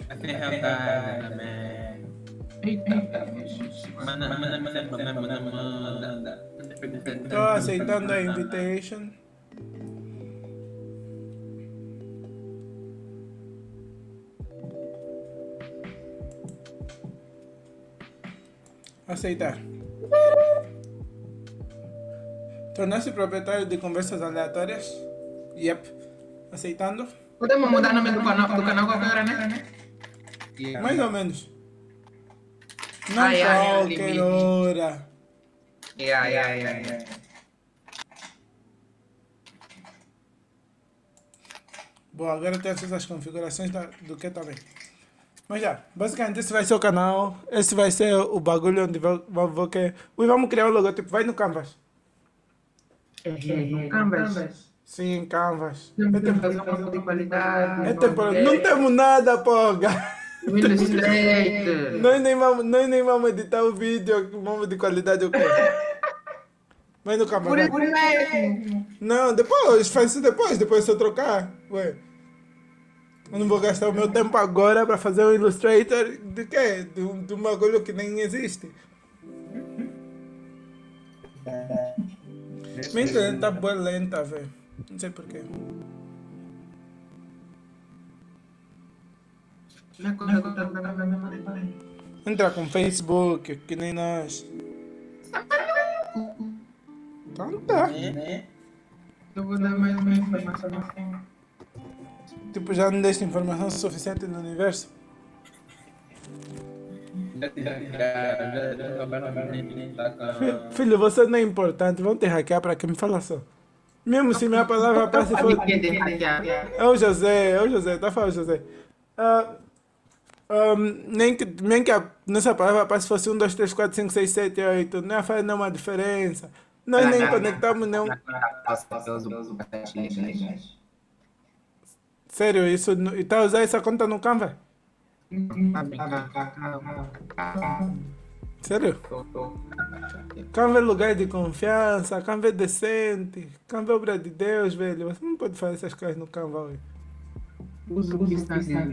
Assim é man. Estou aceitando a invitation. Aceitar. Tornar-se proprietário de conversas aleatórias? Yep. Aceitando? Podemos mudar o nome do canal, do canal qualquer hora, né? Mais ou menos. Não Ai, ai, ai, qualquer limite. hora. Yeah, yeah, yeah, yeah. Boa, agora tem todas as configurações da- do que também. Mas já, basicamente esse vai ser o canal, esse vai ser o bagulho onde vou, vou, vou que... Ui, vamos criar o logotipo, vai no Canvas. No Canvas. Sim, Canvas. Temos É, tempo, de qualidade. é tempo, não temos nada, porra. Nós nem vamos, nós nem vamos editar o vídeo, vamos de qualidade o quê? Vai no Canvas, Por por mesmo. Não, depois, faz isso depois, depois se eu trocar. Ué. Eu não vou gastar o meu tempo agora para fazer um Illustrator de quê? De um, de um bagulho que nem existe. Minha internet tá boa lenta, velho. Não sei porquê. Entra com Facebook, que nem nós. Então tá. Eu vou dar mais uma informação. Tipo, já não deste informação suficiente no universo? Filho, você não é importante, vão te hackear para que me fala só. Mesmo se minha palavra passe for. É o José, é o José, tá falando José. Uh, um, nem, que, nem que a nossa palavra passe fosse 1, 2, 3, 4, 5, 6, 7, 8, não faz nenhuma diferença. Nós nem conectamos não. Sério, isso. E tá usando essa conta no Canva? Sério? Canva é lugar de confiança, Canva é decente, Canva é obra de Deus, velho. Você não pode fazer essas coisas no Canva, velho. Usa o que está sendo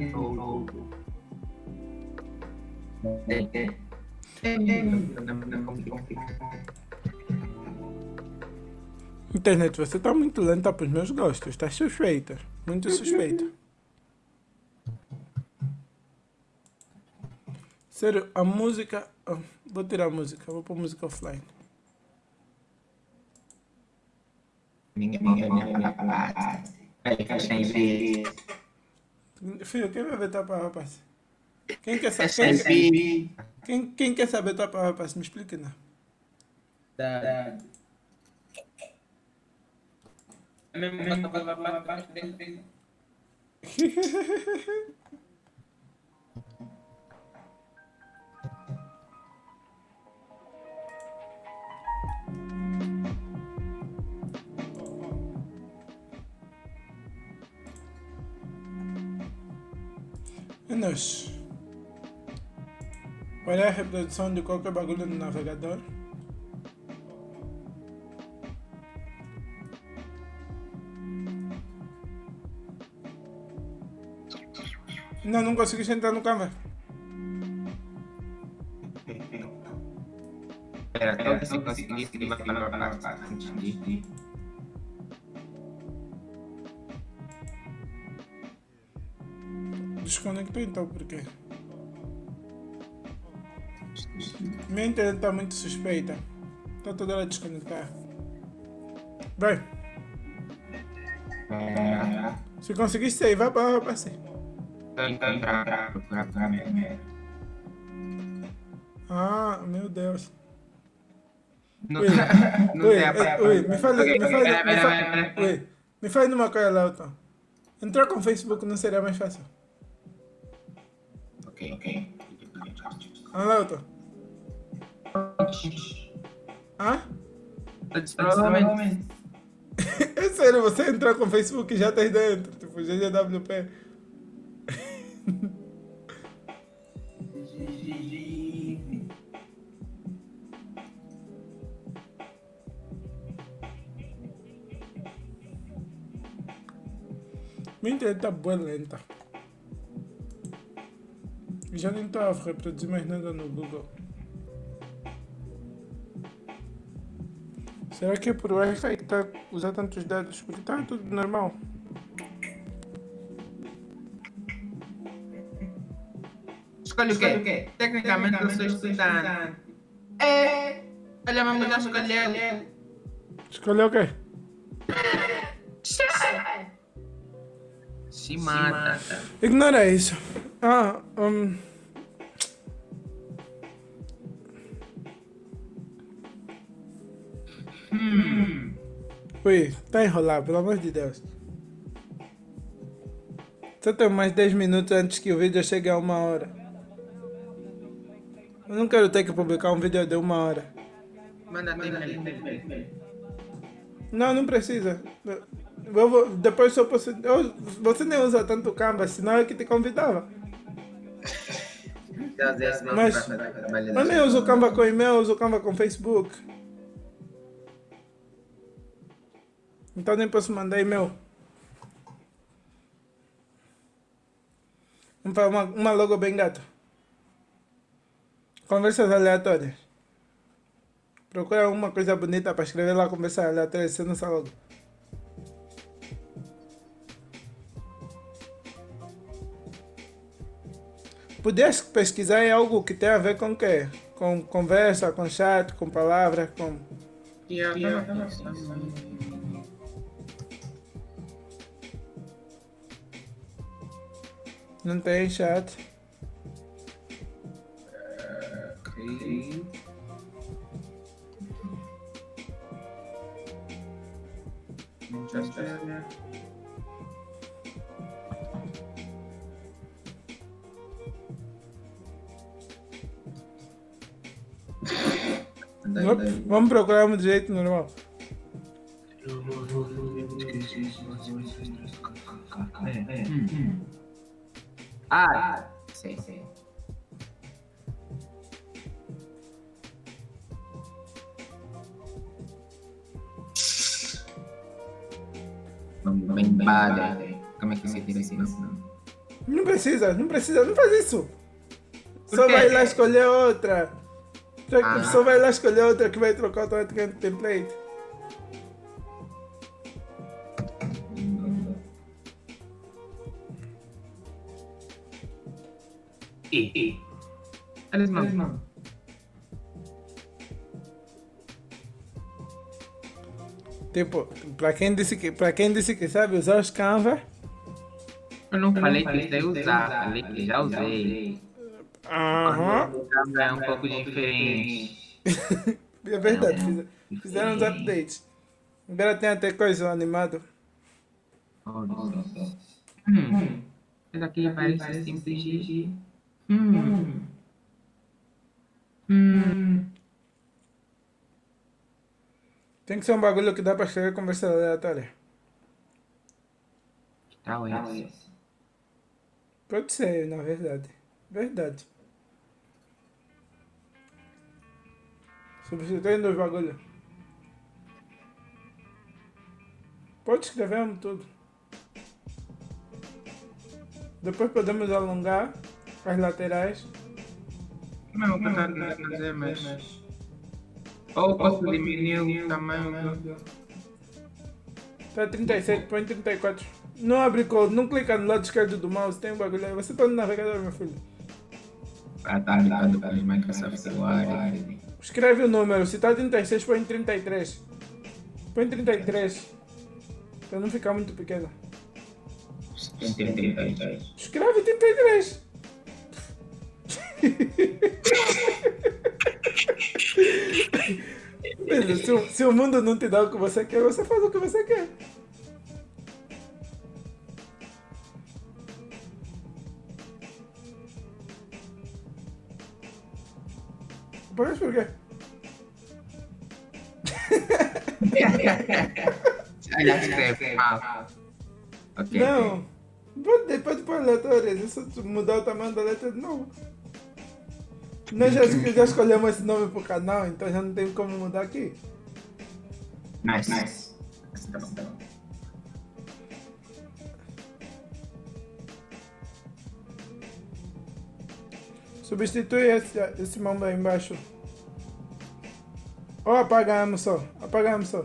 Internet, você está muito lenta para os meus gostos. Está suspeita. Muito suspeita. Sério, a música. Oh, vou tirar a música, vou pôr música offline. Filho, quem vai ver tua palavra, rapaz? Quem quer saber? Quem, quem, quem quer saber tua palavra, rapaz? Me explique, não. Da. É Menos. Qual é a reprodução de qualquer bagulho no navegador? Não, não consegui entrar no câmera. Espera, até se conseguir, ele vai falar para entendi. Desconectou então, por quê? Minha internet está muito suspeita. Está toda hora a desconectar. Vai. Se conseguir sair, vai para lá, parceiro. Ah, meu Deus. Não, tem a ui, me fala, me fala, me fala, ui, me fala numa coisa então. Entrar com o Facebook não seria mais fácil. Ok, ok. Ah, Lauto. Hã? Provavelmente. É sério, você entrar com o Facebook e já tá aí dentro, tipo GGWP. Minha internet tá boa lenta. Já nem tô a reproduzir mais nada no Google. Será que é por Wi-Fi que tá usando tantos dados? Porque tá tudo normal. Escolhe o quê? Tecnicamente eu sou estudante. É. Olha, mas já escolheu. Escolheu o quê? Se mata. Ignora isso. Ah, um... Ui, tá enrolado, pelo amor de Deus. Só tem mais 10 minutos antes que o vídeo chegue a uma hora. Eu não quero ter que publicar um vídeo de uma hora. Manda tempo. Não, não precisa. Eu vou, depois eu posso. eu- você nem usa tanto Canva, senão é que te convidava. Mas eu nem uso Canva com e-mail, eu uso Canva com Facebook. Então nem posso mandar e-mail. Vamos fazer uma, uma logo bem gata. Conversas aleatórias. Procura alguma coisa bonita para escrever lá conversas aleatórias, você não sabe logo. Podias pesquisar em algo que tem a ver com o quê? Com conversa, com chat, com palavras, com... Não tem chat. Op, daí. Vamos procurar um jeito normal. Ah, sei, sei. Bem bad. Como é que se tira assim? Não precisa, não precisa, não faz isso. Por Só quê? vai lá escolher outra. Só- Ah. Só vai lá escolher outra que vai trocar automaticamente o template. E, e. Eles não. Tipo, para quem disse que para quem disse que sabe usar os Canva, Eu não falei que sei usar, falei que já usei. aham, O Canva é um pouco diferente. é verdade, fiz- fizeram os updates. Agora tem até coisa animado. Hum. Esse aqui parece simples de. Hum. Hum. Tem que ser um bagulho que dá para escrever conversa aleatória. Que tal esse? Pode ser, na verdade. Verdade. Substituindo os bagulhos. Pode escrever um tudo. Depois podemos alongar as laterais. Não, eu quero fazer, mas. Ou posso diminuir o tamanho do. Tá 37, põe 34. Não abre code, não clica no lado esquerdo do mouse, tem um bagulho aí. Você tá no navegador, meu filho. Ah, tá ligado para Microsoft Word. Escreve o número, se tá 36, põe 33. Põe 33. Pra não ficar muito pequeno. Tem 33. Escreve 33. Se, o- se o mundo não te dá o que você quer, você faz o que você quer. Mas por quê? Não. Pode, pode pôr só tu mudar o tamanho da letra de novo. Nós já, já escolhemos esse nome pro canal, então já não tem como mudar aqui. Nice. nice. Tá bom, tá bom. Substitui esse, esse mambo aí embaixo. Ou apagamos só, apagamos só.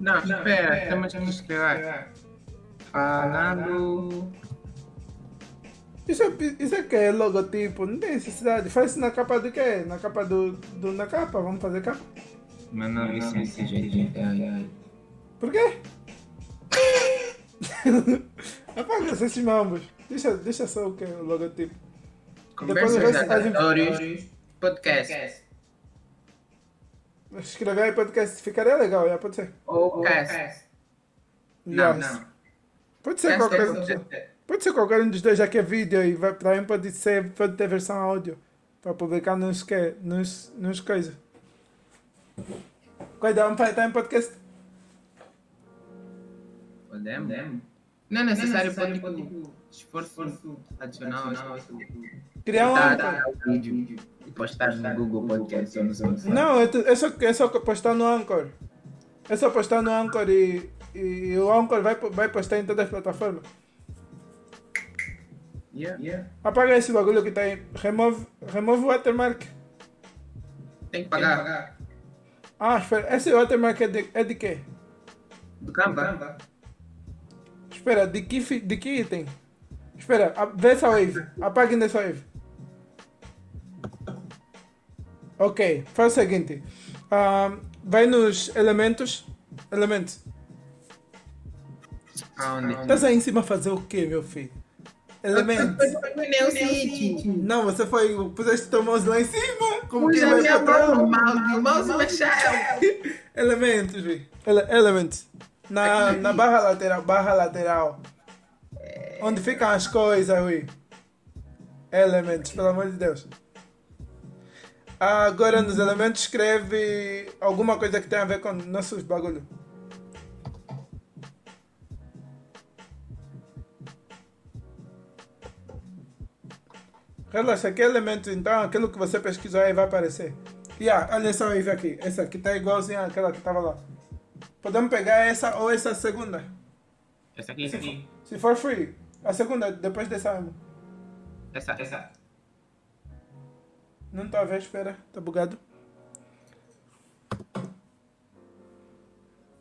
Não, espera, temos que escrever. Falando. Isso é, isso é que é logotipo, não tem necessidade. Faz isso na capa do quê? Na capa do, do na capa, vamos fazer capa. Meu nome é Ciência de Por quê? Apaga esses mambos. Deixa, deixa só o que é o logotipo. Depois Conversas fazer- aleatórias. Podcast. Escrever aí podcast ficaria legal, já pode ser. Ou cast. Não, Yes. não. Pode ser Cast qualquer é Pode ser qualquer um dos dois, já que é vídeo e vai, também pode ser, pode ter versão áudio para publicar nos que, nos, nos coisas. Cuidado, para estar em podcast. Podemos? Não é necessário pôr tipo, esforço adicional, esforço. Criar um Tá, tá, vídeo e postar no Google Podcast ou nos outros. Não, é, é, só, é só postar no Anchor. É só postar no Anchor e, e o Anchor vai, vai postar em todas as plataformas. Yeah. yeah. Apaga esse bagulho que tá aí. Remove, remove o watermark. Tem que pagar. Ah, espera. Esse watermark é de, é de quê? Do Canva. Espera, de que, de que item? Espera, a- vê essa wave. Apaguem dessa wave. Ok, faz o seguinte. Ah, vai nos elementos. Elementos. Aonde? Estás aí em cima a fazer o quê, meu filho? Elementos. City. Não, você foi. Puseste teu mouse lá em cima. Como que Puxa vai minha mão mouse, o mouse mexeu. Elementos, vi. Ele elementos. Na, na barra lateral. Barra lateral. Onde ficam as coisas, ui. Elementos, pelo amor de Deus. Agora nos elementos escreve alguma coisa que tem a ver com nossos bagulho. Relaxa, que elemento então, aquilo que você pesquisou aí vai aparecer. Yeah, olha só aí aqui. Essa aqui tá igualzinha àquela que tava lá. Podemos pegar essa ou essa segunda. Essa aqui, essa aqui. Se for free. A segunda, depois dessa mesmo. Essa, essa. Não a ver, espera. Tá bugado.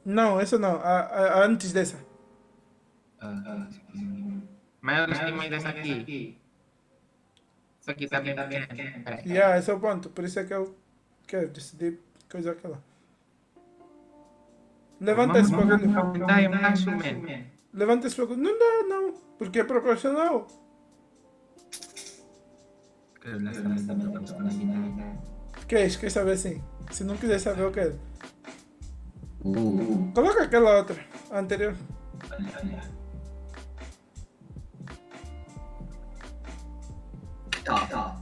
Não, essa não. A, a- antes dessa. Mas eu gostei mais dessa aqui. Isso aqui tá bem pequena. Peraí. Yeah, esse é o ponto. Por isso é que eu quero decidir coisa aquela. Levanta esse bagulho. Levanta esse bagulho. Não dá, não. Porque é proporcional. Queres? Quer saber assim? Se não quiser saber, eu quero. Coloca aquela outra. A anterior.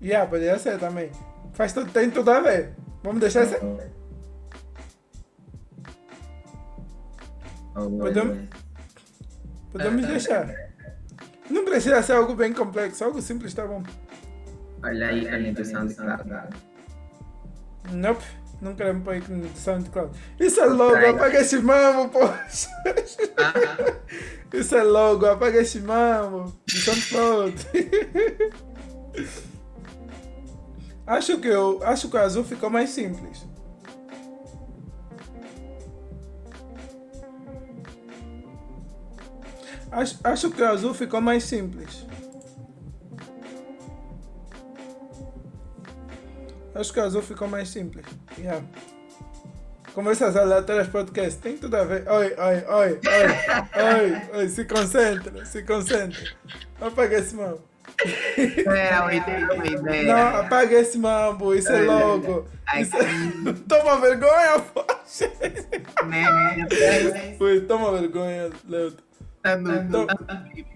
Yeah, poderia ser também. Faz tudo, tem tudo a ver. Vamos deixar essa? Podemos, podemos deixar. Não precisa ser algo bem complexo, algo simples tá bom. Olha aí a introdução de claro. Nope, não queremos pôr aqui no SoundCloud. Isso é logo, apaga esse mambo, poxa. Isso é logo, apaga esse mambo. Do SoundCloud. acho que eu, acho que o azul ficou mais simples. Acho, acho que o azul ficou mais simples. Acho que o azul ficou mais simples. Yeah. Conversas aleatórias podcast. Tem tudo a ver. Oi, oi, oi, oi, oi, oi. Se concentra, se concentra. Apaga esse mambo. É, uma ideia, uma ideia. Não, apaga esse mambo. Isso é logo. Isso é... Toma vergonha, poxa. Né? Ui, toma vergonha, Leuton. Tá no Então-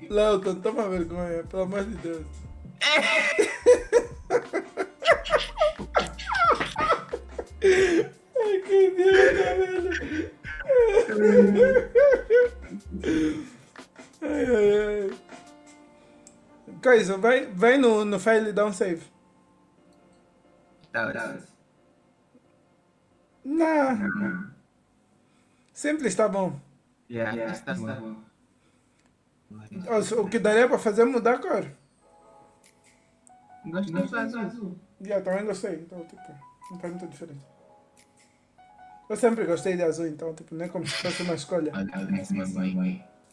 Leuton, toma vergonha, pelo amor de Deus. Vai, vai no, no file e dá um save. Não. Simples, tá bom. Yeah, está bom. O, o que daria pra fazer é mudar a cor. Gosto do azul. Já, também gostei, então, tipo, não faz muita diferença. Eu sempre gostei de azul, então, tipo, não é como se fosse uma escolha.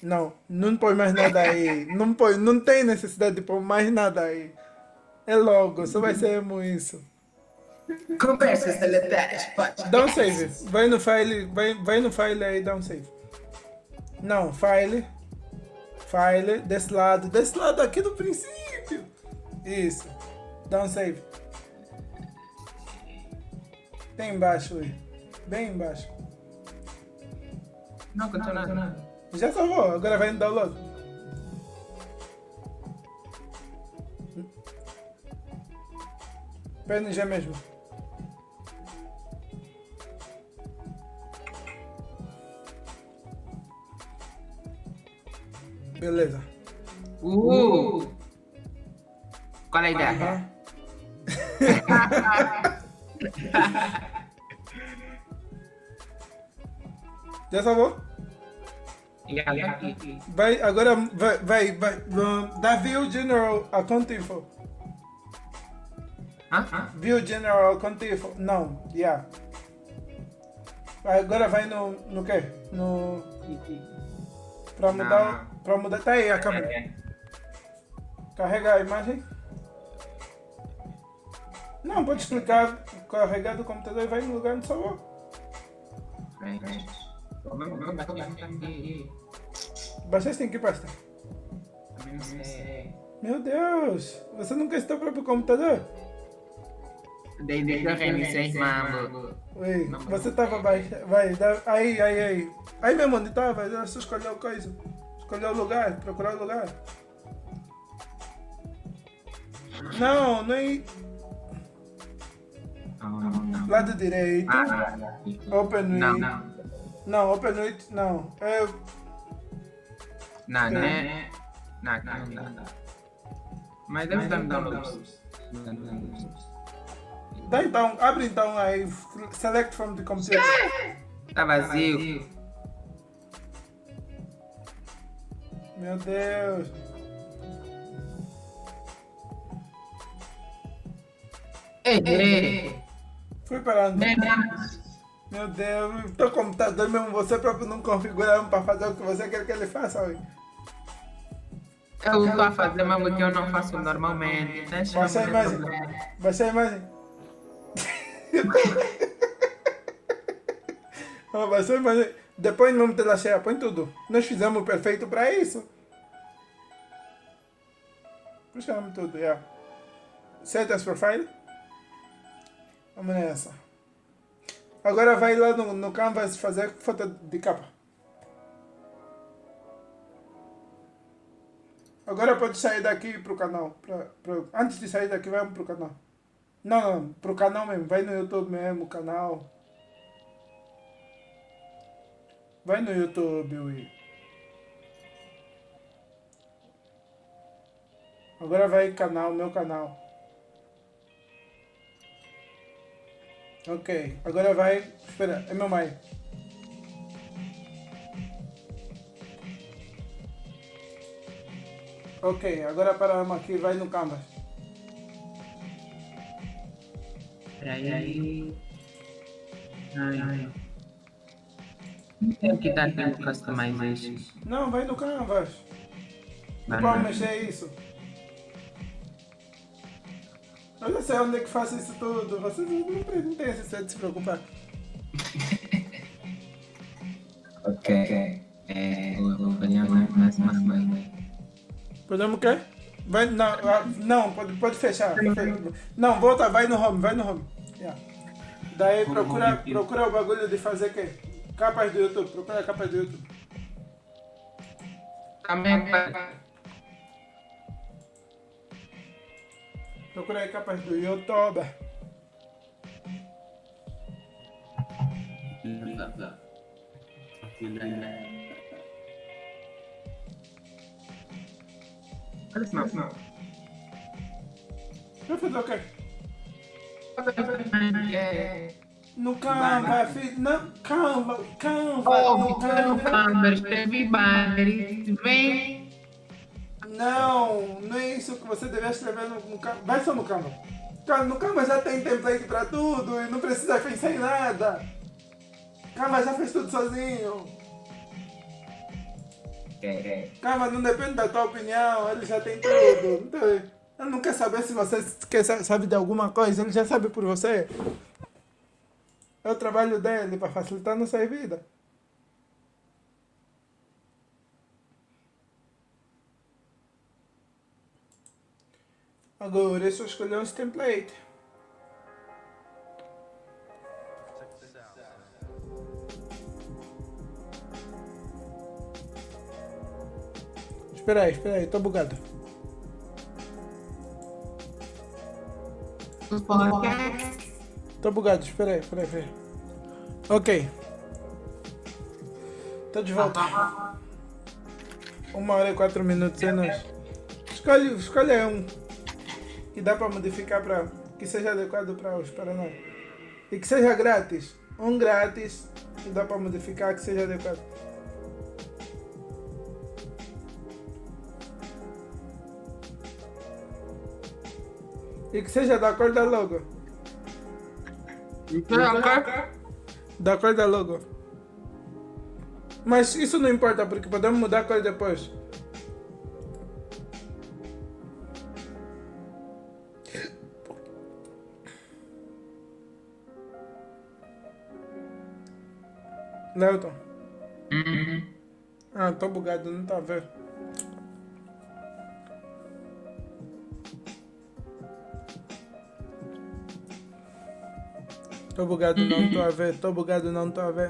Não, não põe mais nada aí. Não, põe, não tem necessidade de pôr mais nada aí. É logo, só vai ser emo isso. Conversas deletérias, pode. Dá um save. Vai no file, vai, vai no file aí, dá um save. Não, file. File, desse lado, desse lado aqui do princípio. Isso. Dá um save. Bem embaixo aí. Bem embaixo. Não, continua nada. Já salvou, agora vai no download. PNG mesmo. Beleza. Uh! Qual é a ideia? Já salvou? Vai, agora vai, vai, vai. um, Dá view general account info. Hã? View general info. Não, yeah. Agora vai no, no quê? No... Pra mudar, o- pra mudar, tá aí a câmera. Carrega a imagem. Não, pode explicar. Carregar do computador e vai no lugar onde salvou. Baixaste em que pasta? Não sei. Meu Deus! Você nunca está o próprio computador? Desde que eu reiniciei, mambo. Ui, você estava baixando. Vai, dá... aí, aí, aí. Aí mesmo onde estava, era só escolher o coisa. Escolher o lugar, procurar o lugar. Não, nem. Lado direito. Ah, Open não, não. Não, open. Não. É. Não, né? Não, aqui não dá. Mas deve dar downloads. Tá então, abre então aí. Select from the computer. Tá vazio. Meu Deus. Ei, ei. Fui parando. Bem, Meu Deus, teu computador mesmo, você próprio não configura para fazer o que você quer que ele faça. Ui. Eu estou a fazer mas porque eu não faço normalmente. Deixa Baixa a eu imagem. Baixa a imagem. Ó, Baixa a imagem. Depois não tela cheia, põe tudo. Nós fizemos perfeito para isso. Puxamos tudo, já. Set as profile. Vamos nessa. Agora vai lá no, no Canvas fazer foto de capa. Agora pode sair daqui pro canal. Pra, pra- antes de sair daqui, vamos pro canal. Não, não, pro canal mesmo. Vai no YouTube mesmo, canal. Vai no YouTube. Agora vai canal, meu canal. Ok, agora vai. Espera, é meu mãe. Ok, agora paramos aqui, vai no canvas. Peraí, aí. Ai. Não tenho que dar tempo customization. Não, vai no canvas. Não pode mexer isso. Eu já sei onde é que faço isso tudo. Vocês não, não tem necessidade de se preocupar. Ok. É, eu vou olhar mais uma o quê? Vai, não, ah, não pode, pode fechar. Não, volta, vai no home, vai no home. Yeah. Daí procura, procura o bagulho de fazer o quê? Capas do YouTube, procura capas do YouTube. Também Procura aí capas do YouTube. Olha esse mapa. Vai fazer o quê? É. No Canva, filho. Não, Canva, Canva, Oh, no Canva. Escrevi banner e vem. Não, não é isso que você deve escrever no, no Canva. Vai só no Canva. No Canva já tem template pra tudo e não precisa pensar em nada. Canva já fez tudo sozinho. É, Canva não depende da tua opinião, ele já tem tudo. Então, ele não quer saber se você quer, sa- sabe de alguma coisa, ele já sabe por você. É o trabalho dele para facilitar a nossa vida. Agora é só escolher uns template. Espera aí, espera aí, tô bugado. Tô bugado, espera aí, espera aí, espera aí. Ok. Tô de volta. Uma hora e quatro minutos é nós. Escolhe, escolhe um que dá para modificar para que seja adequado para os Paraná. E que seja grátis. Um grátis que dá para modificar que seja adequado. E que seja da cor da logo. Da cor da logo. Mas isso não importa porque podemos mudar a cor depois. Leuton. Uhum. Ah, tô bugado, não tá vendo. Tô bugado, não tô a ver. Tô bugado, não tô a ver.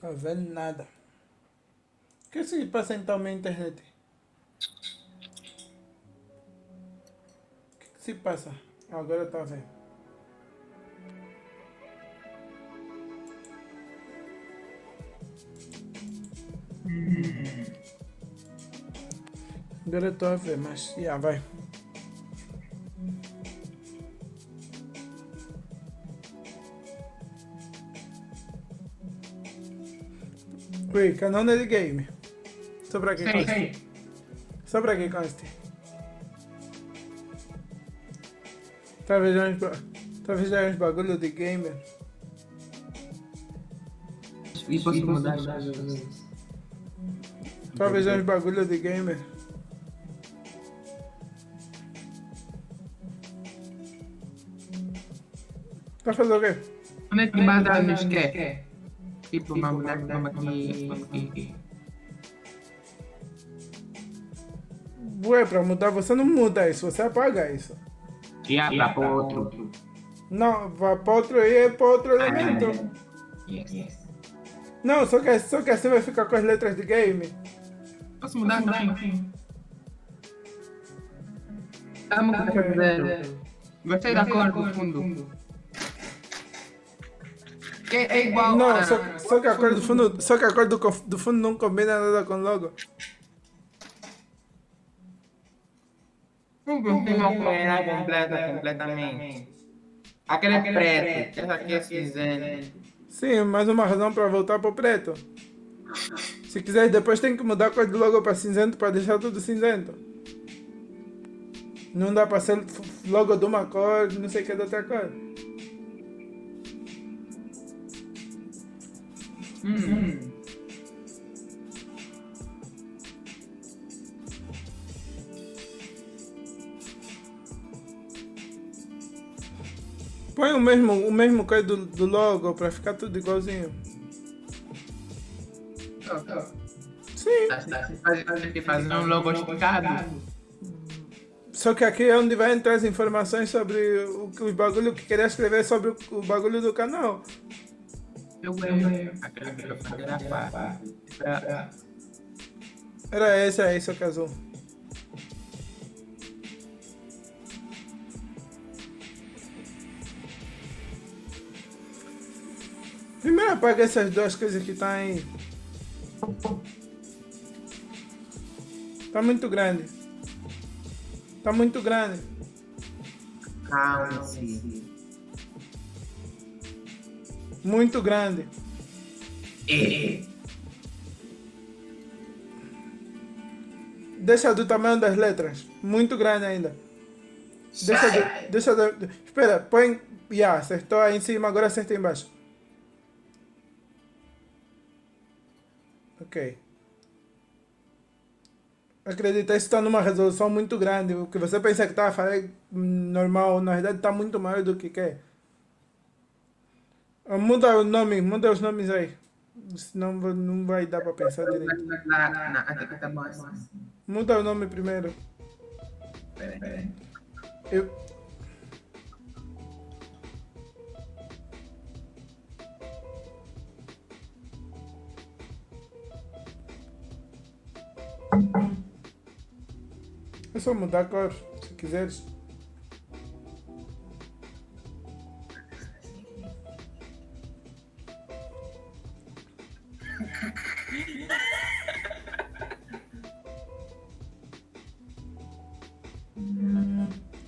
Tô vendo nada. Que se passa então na internet? O que se passa? Agora tá vendo. Agora tô a ver, mas já vai. Ui, canal de game. Só pra que Sim, conste. sim. Só pra que conste. Talvez já uns, talvez já uns bagulho de gamer. E posso mudar já. Talvez já uns bagulho de gamer. Tá fazendo o quê? Onde é que manda nos quer? Tipo, vamos mudar vamos aqui. vamos aqui. Ué, pra mudar você não muda isso, você apaga isso. E a para para outro. Não, vai pra outro e é pra outro elemento. Yes, yes. Não, só que, só que assim vai ficar com as letras de game. Posso mudar também? Estamos com zero. Gostei da cor do fundo. Que é igual Não, a- só, só que a cor do fundo, só que a cor do, do fundo não combina nada com o logo. Não gostei uma cor completa, completamente. Aquele é preto, essa aqui é cinzento. Sim, mais uma razão pra voltar pro preto. Se quiser, depois tem que mudar a cor do logo pra cinzento pra deixar tudo cinzento. Não dá pra ser logo de uma cor, não sei o que da outra cor. Hum. Põe o mesmo, o mesmo cor do, do logo pra ficar tudo igualzinho. Sim. Tem que fazer um logo esticado. Só que aqui é onde vai entrar as informações sobre o, que- os bagulho que queria escrever sobre o, o bagulho do canal. Eu Era esse aí, seu casou. Primeiro apaga essas duas coisas que tá aí. Tá muito grande. Tá muito grande. Calma-se. Muito grande. É. Deixa do tamanho das letras. Muito grande ainda. Deixa do, deixa do, Espera, põe. Já, acertou aí em cima, agora acerta embaixo. Ok. Acredita, isso está numa resolução muito grande. O que você pensa que está a fazer normal, na verdade está muito maior do que quer. Ah, Muda o nome, muda os nomes aí. Senão não vai dar para pensar direito. Tá. Muda o nome primeiro. Pera, pera. Eu... É só mudar a cor, se quiseres.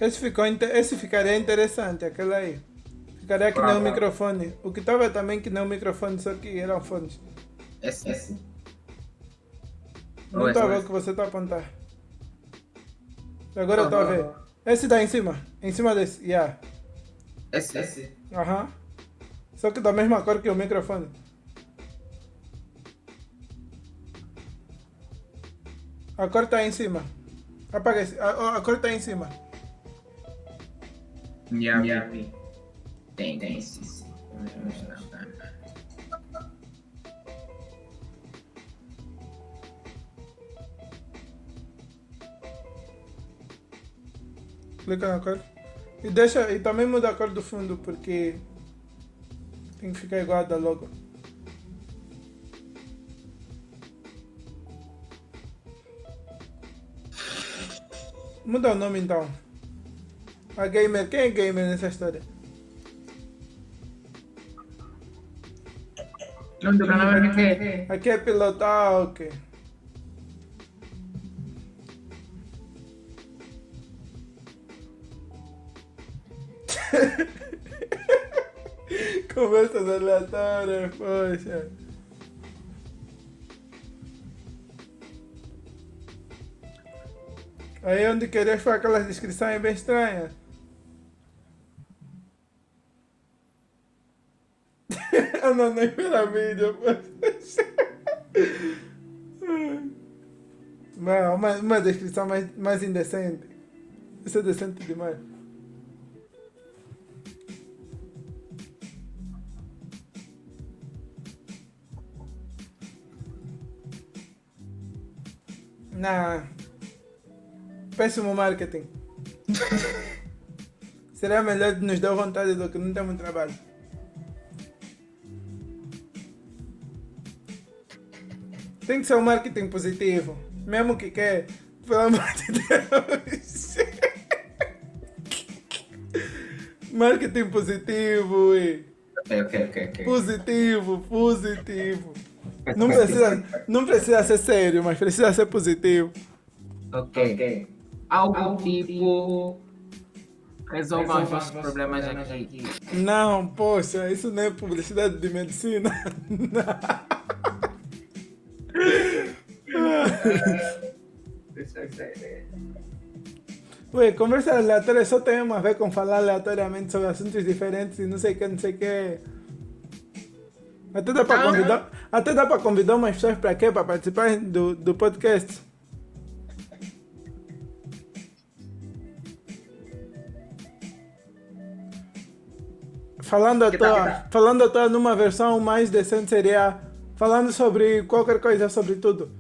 Esse, ficou, esse ficaria interessante, aquele aí. Ficaria que nem o microfone. O que estava também que nem o microfone, só que eram fones. Esse, esse. Não a ver oi. o que você está a apontar. Agora eu estou a ver. Esse está em cima. Em cima desse. Yeah. Esse, esse. Aham. Só que da mesma cor que o microfone. A cor tá em cima. Apaga esse. A, a cor tá em cima. Yeah, vi. Tem, tem, sim, sim. Clica na cor. E deixa. E também muda a cor do fundo porque tem que ficar igual a da logo. Muda o nome então. A gamer, quem é gamer nessa história? Aqui é piloto, ah, ok. Conversas aleatórias, poxa. Aí onde queria foi aquelas descrições bem estranhas. Eu não nem pela vídeo. Não, uma, uma descrição mais, mais indecente. Isso é decente demais. Não. Péssimo marketing. Será melhor nos dar vontade do que não temos trabalho. Tem que ser um marketing positivo. Mesmo que quer. Pelo amor de Deus. marketing positivo. E... Ok, ok, ok. Positivo, positivo. Não precisa, não precisa ser sério, mas precisa ser positivo. Ok. Algo tipo. Resolva os vossos problemas aqui. Não, poxa, isso não é publicidade de medicina. Ué, conversa aleatória só tem uma ver com falar aleatoriamente sobre assuntos diferentes e não sei o que, não sei o que. Até dá para convidar, até dá para convidar umas pessoas para quê? Para participar do, do podcast. Falando à toa, falando à toa numa versão mais decente seria falando sobre qualquer coisa, sobre tudo.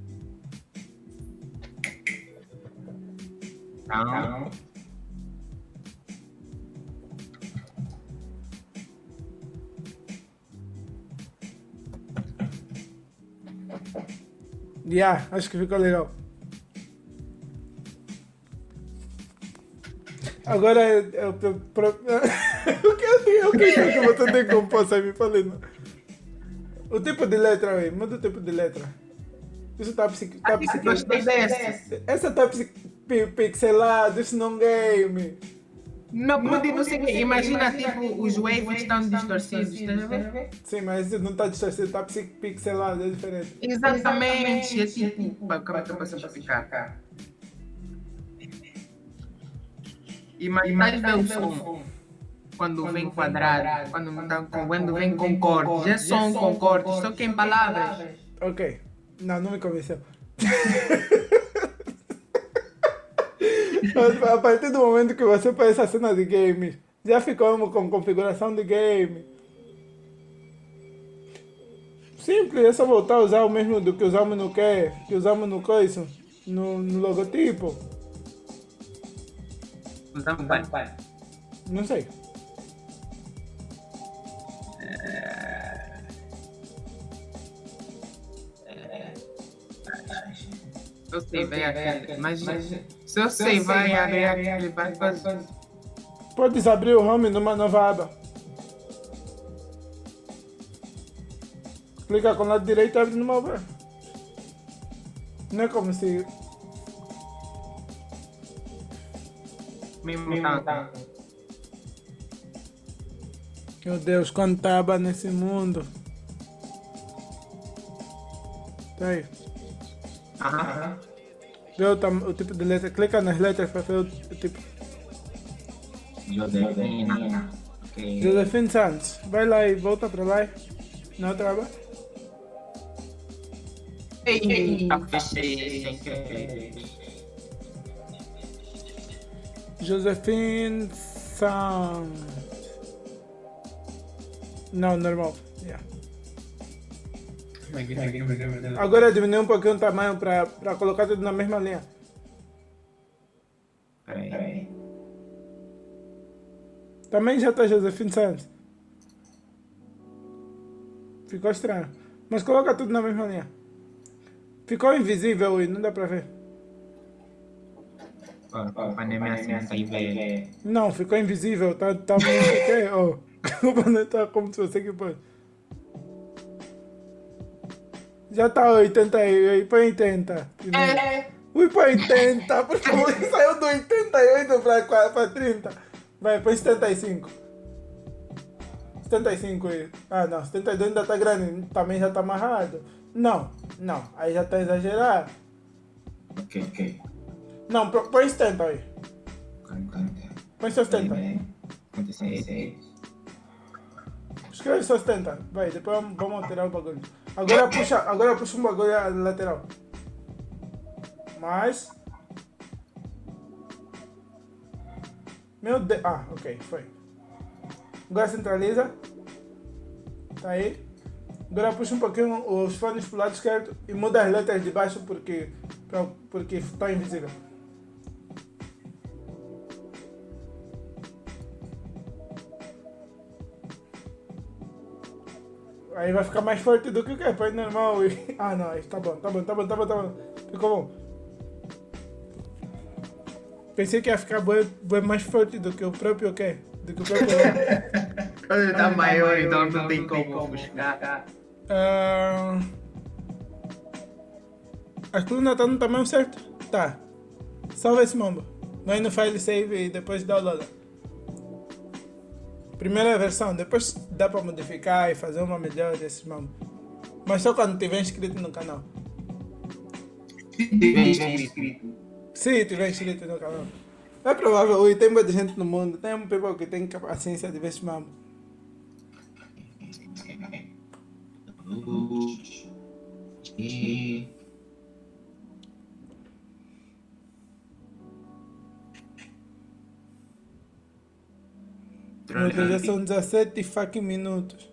Não. Yeah, acho que ficou legal. Agora eu, eu, eu, pro... o que eu tenho? O que que você tem como passar me falando? O tipo de letra aí, muda o tipo de letra. Isso tá, tá dessa. Essa tá pixelado, isso não é game. Não, pode, não sei Imagina, tipo, os waves estão distorcidos, estás a ver? Sim, mas não está distorcido, está pixelado, é diferente. Exatamente, é tipo, como é que eu posso explicar? Imagina o som quando vem quadrado, quando, quando vem com cortes, é som com cortes, só que em palavras. Ok, não, não me convenceu. a partir do momento que você põe essa cena de game, já ficamos com configuração de game. Simples, é só voltar a usar o mesmo do que usamos no que, que usamos no coisa, no, no logotipo. Usamos pai. Não sei. Eu sei, vai aquele. Mas, se eu sei, vai abrir aquele, vai fazer. Podes abrir o home numa nova aba. Clica com o lado direito e abre numa aba. Não é como se. Meu Deus, quanta aba nesse mundo. Tá aí. Aham. Vê o, tam- o tipo de letra. Clica nas letras para ver o, o tipo. Josefina. Ok. Josephine Santos. Vai lá e volta para lá. Na outra aba. Eita, fechei sem querer. Josephine Sound. Não, normal. Yeah. Agora diminuir um pouquinho o tamanho para colocar tudo na mesma linha. Peraí. Também já está Josephine Santos. Ficou estranho. Mas coloca tudo na mesma linha. Ficou invisível e não dá para ver. Velho. Não, ficou invisível. Tá, tá ok? Oh. O não tá como se você que pode. Já tá 80 aí, põe 80. É. Ui, põe 80. Porque saiu do 88 pra, pra 30. Vai, põe 75. 75 aí. Ah, não, 72 ainda tá grande. Também já tá amarrado. Não, não. Aí já tá exagerado. Ok, ok. Não, põe 70 aí. Põe só 70. 56. Escreve só 70. Vai, depois vamos alterar o bagulho. Agora puxa, agora puxa um bagulho lateral. Mais. Meu Deus. Ah, ok, foi. Agora centraliza. Tá aí. Agora puxa um pouquinho os fones pro lado esquerdo e muda as letras de baixo porque, porque está invisível. Aí vai ficar mais forte do que o que? Põe normal e... Ah não, tá bom, tá bom, tá bom, tá bom, tá bom. Ficou bom. Pensei que ia ficar bem, bem mais forte do que o próprio que? Do que o próprio... Quando ele tá maior, então não tem como buscar. Uh... A coluna tá no tamanho certo? Tá. Salva esse mambo. Vai no file save e depois download primeira versão, depois dá para modificar e fazer uma melhor desses mambo. Mas só quando tiver inscrito no canal. Se tiver inscrito no canal. É provável, ui, tem muita gente no mundo, tem um people que tem paciência de ver esse mambo. E... Meu Deus, já são 17 fucking minutos.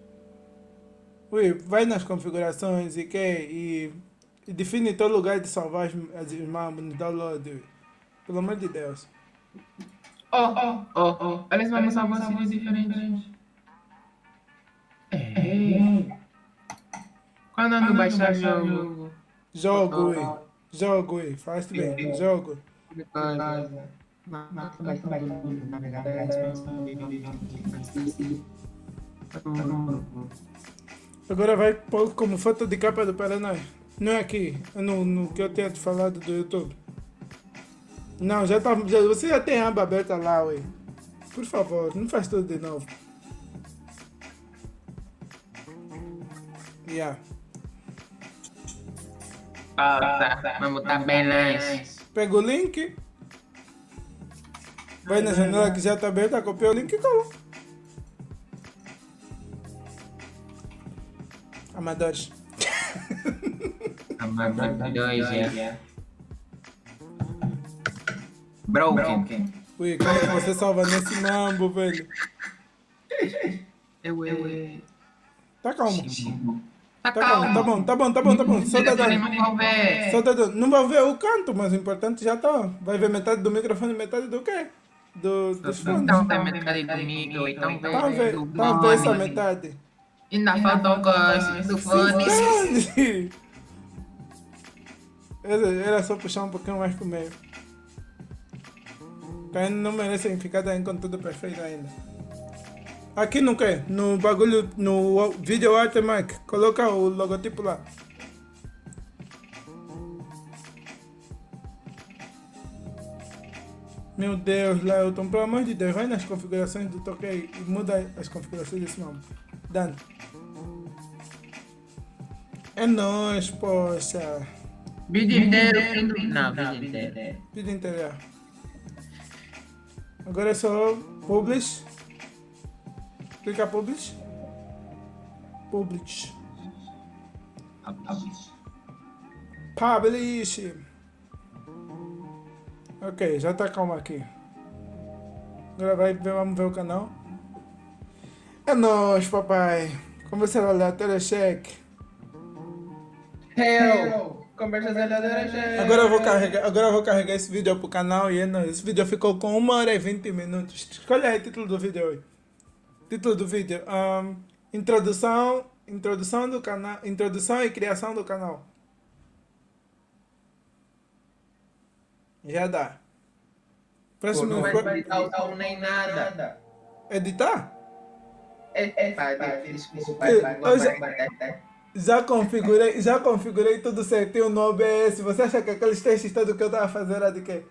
Ui, vai nas configurações e que e, e define teu lugar de salvar as, as irmãs no download. Ui. Pelo amor de Deus. Oh, oh, oh, oh. Eles vão salvar sítios diferentes. É. Quando ando baixar jogo. Jogo, ui. Jogo, ui. Faz bem. Jogo. Agora vai pôr como foto de capa do Paraná. Não é aqui, é no, no que eu tinha te falado do YouTube. Não, já tá. Já, você já tem a aba aberta lá, ué. Por favor, não faz tudo de novo. Yeah. Ah, tá. Vamos tá bem nice. Pega o link. Vai na janela que já está aberta, copia o link e cola. Amadores. Amadores, é. Broken. Ui, como que você salva nesse mambo, velho? Eu, eu, eu. Tá calmo. Tá, tá calmo. Tá bom, tá bom, tá bom, tá bom. Só tá dando. Só tá dando. Não vai ver o canto, mas o importante já tá. Vai ver metade do microfone e metade do quê? Do, dos fones. Então tem metade do micro, então vem talvez, do talvez essa metade. Ainda falta o gosto do fone. Era só puxar um pouquinho mais pro meio. Porque não merecem ficar aí com tudo perfeito ainda. Aqui no que? No bagulho, no Video Mic, coloca o logotipo lá. Meu Deus, Lelton, pelo amor de Deus, vai nas configurações do toque e muda as configurações desse nome. Dano. É nóis, poxa. Vídeo inteiro. Não, vídeo inteiro. Vídeo inteiro, é. Agora é só publish. Clica publish. Publish. Publish. Ok, já tá calma aqui. Agora vai ver, vamos ver o canal. É nóis, papai. Conversa aleatória, cheque. Hell! Conversas aleatórias, cheque. Agora eu vou carregar, agora eu vou carregar esse vídeo pro canal e é nóis. Esse vídeo ficou com 1 hora e 20 minutos. Escolha aí o título do vídeo aí. Título do vídeo. Um, introdução, introdução do canal, introdução e criação do canal. Já dá. Próximo. Não vai editar o som nem nada. Editar? É, é, vai, vai, desculpa, Eu vai, vai, já- configurei, já configurei tudo certinho no OBS. Você acha que aqueles testes todos que eu estava fazendo era de quê?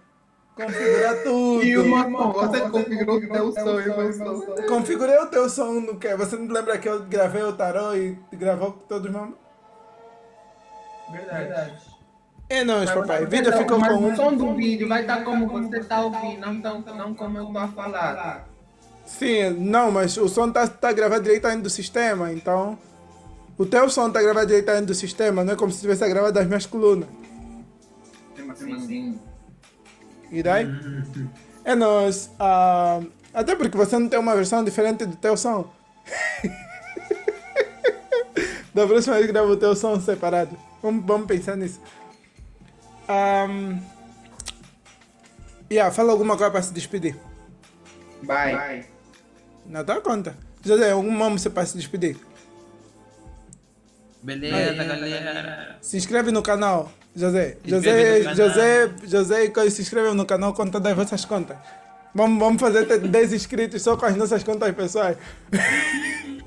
Configurar tudo. E o Marcão, você configurou o teu som e o som. Configurei o teu som no quê? Você não lembra que eu gravei o tarô e gravou com todos os membros? Verdade. É nóis, papai. O vídeo ficou com o som do vídeo vai estar como você está ouvindo, não, tão, não como eu estou a falar. Sim, não, mas o som tá, tá gravado direitamente do sistema, então. O teu som tá gravado direitamente do sistema, não é como se tivesse gravado das minhas colunas. Sim. E daí? É nóis. ah, até porque você não tem uma versão diferente do teu som. da próxima vez grava o teu som separado. Vamos, vamos pensar nisso. Um, yeah, fala alguma coisa para se despedir. Vai. Não dá conta. José, algum nome você para se despedir? Beleza, galera. Se inscreve no canal, José. José, José, José, Coisa, se inscreve no canal com todas as vossas contas. Vamos, vamos fazer até 10 inscritos só com as nossas contas pessoais.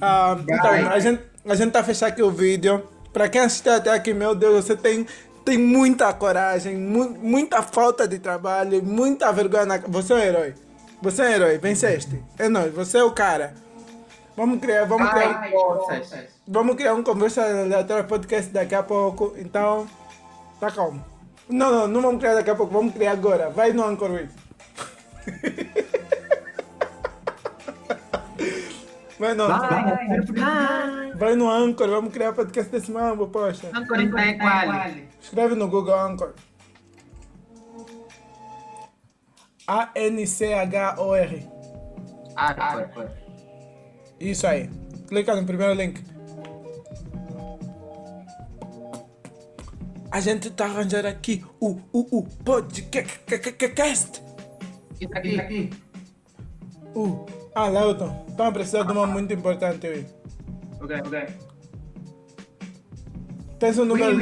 Ah, então, a gente, a gente tá fechando aqui o vídeo. Para quem assistiu até aqui, meu Deus, você tem, tem muita coragem, mu- muita falta de trabalho, muita vergonha. Na... Você é um herói. Você é um herói, venceste. É nóis, você é o cara. Vamos criar, vamos criar. Ai, forças. Vamos criar um conversa aleatória podcast daqui a pouco, então tá calmo. Não, não, não vamos criar daqui a pouco, vamos criar agora. Vai no Anchor. Vai no, vai no Anchor, vamos criar podcast desse mambo, poxa. Ancora em é qual? Escreve no Google Anchor. A-N-C-H-O-R. Ancora. Isso aí. Clica no primeiro link. A gente tá arranjando aqui o, o, o podcast. Isso aqui. Uh. Ah, Leuton. Estamos precisando de uma muito importante aí. Ok, ok. Tens um número.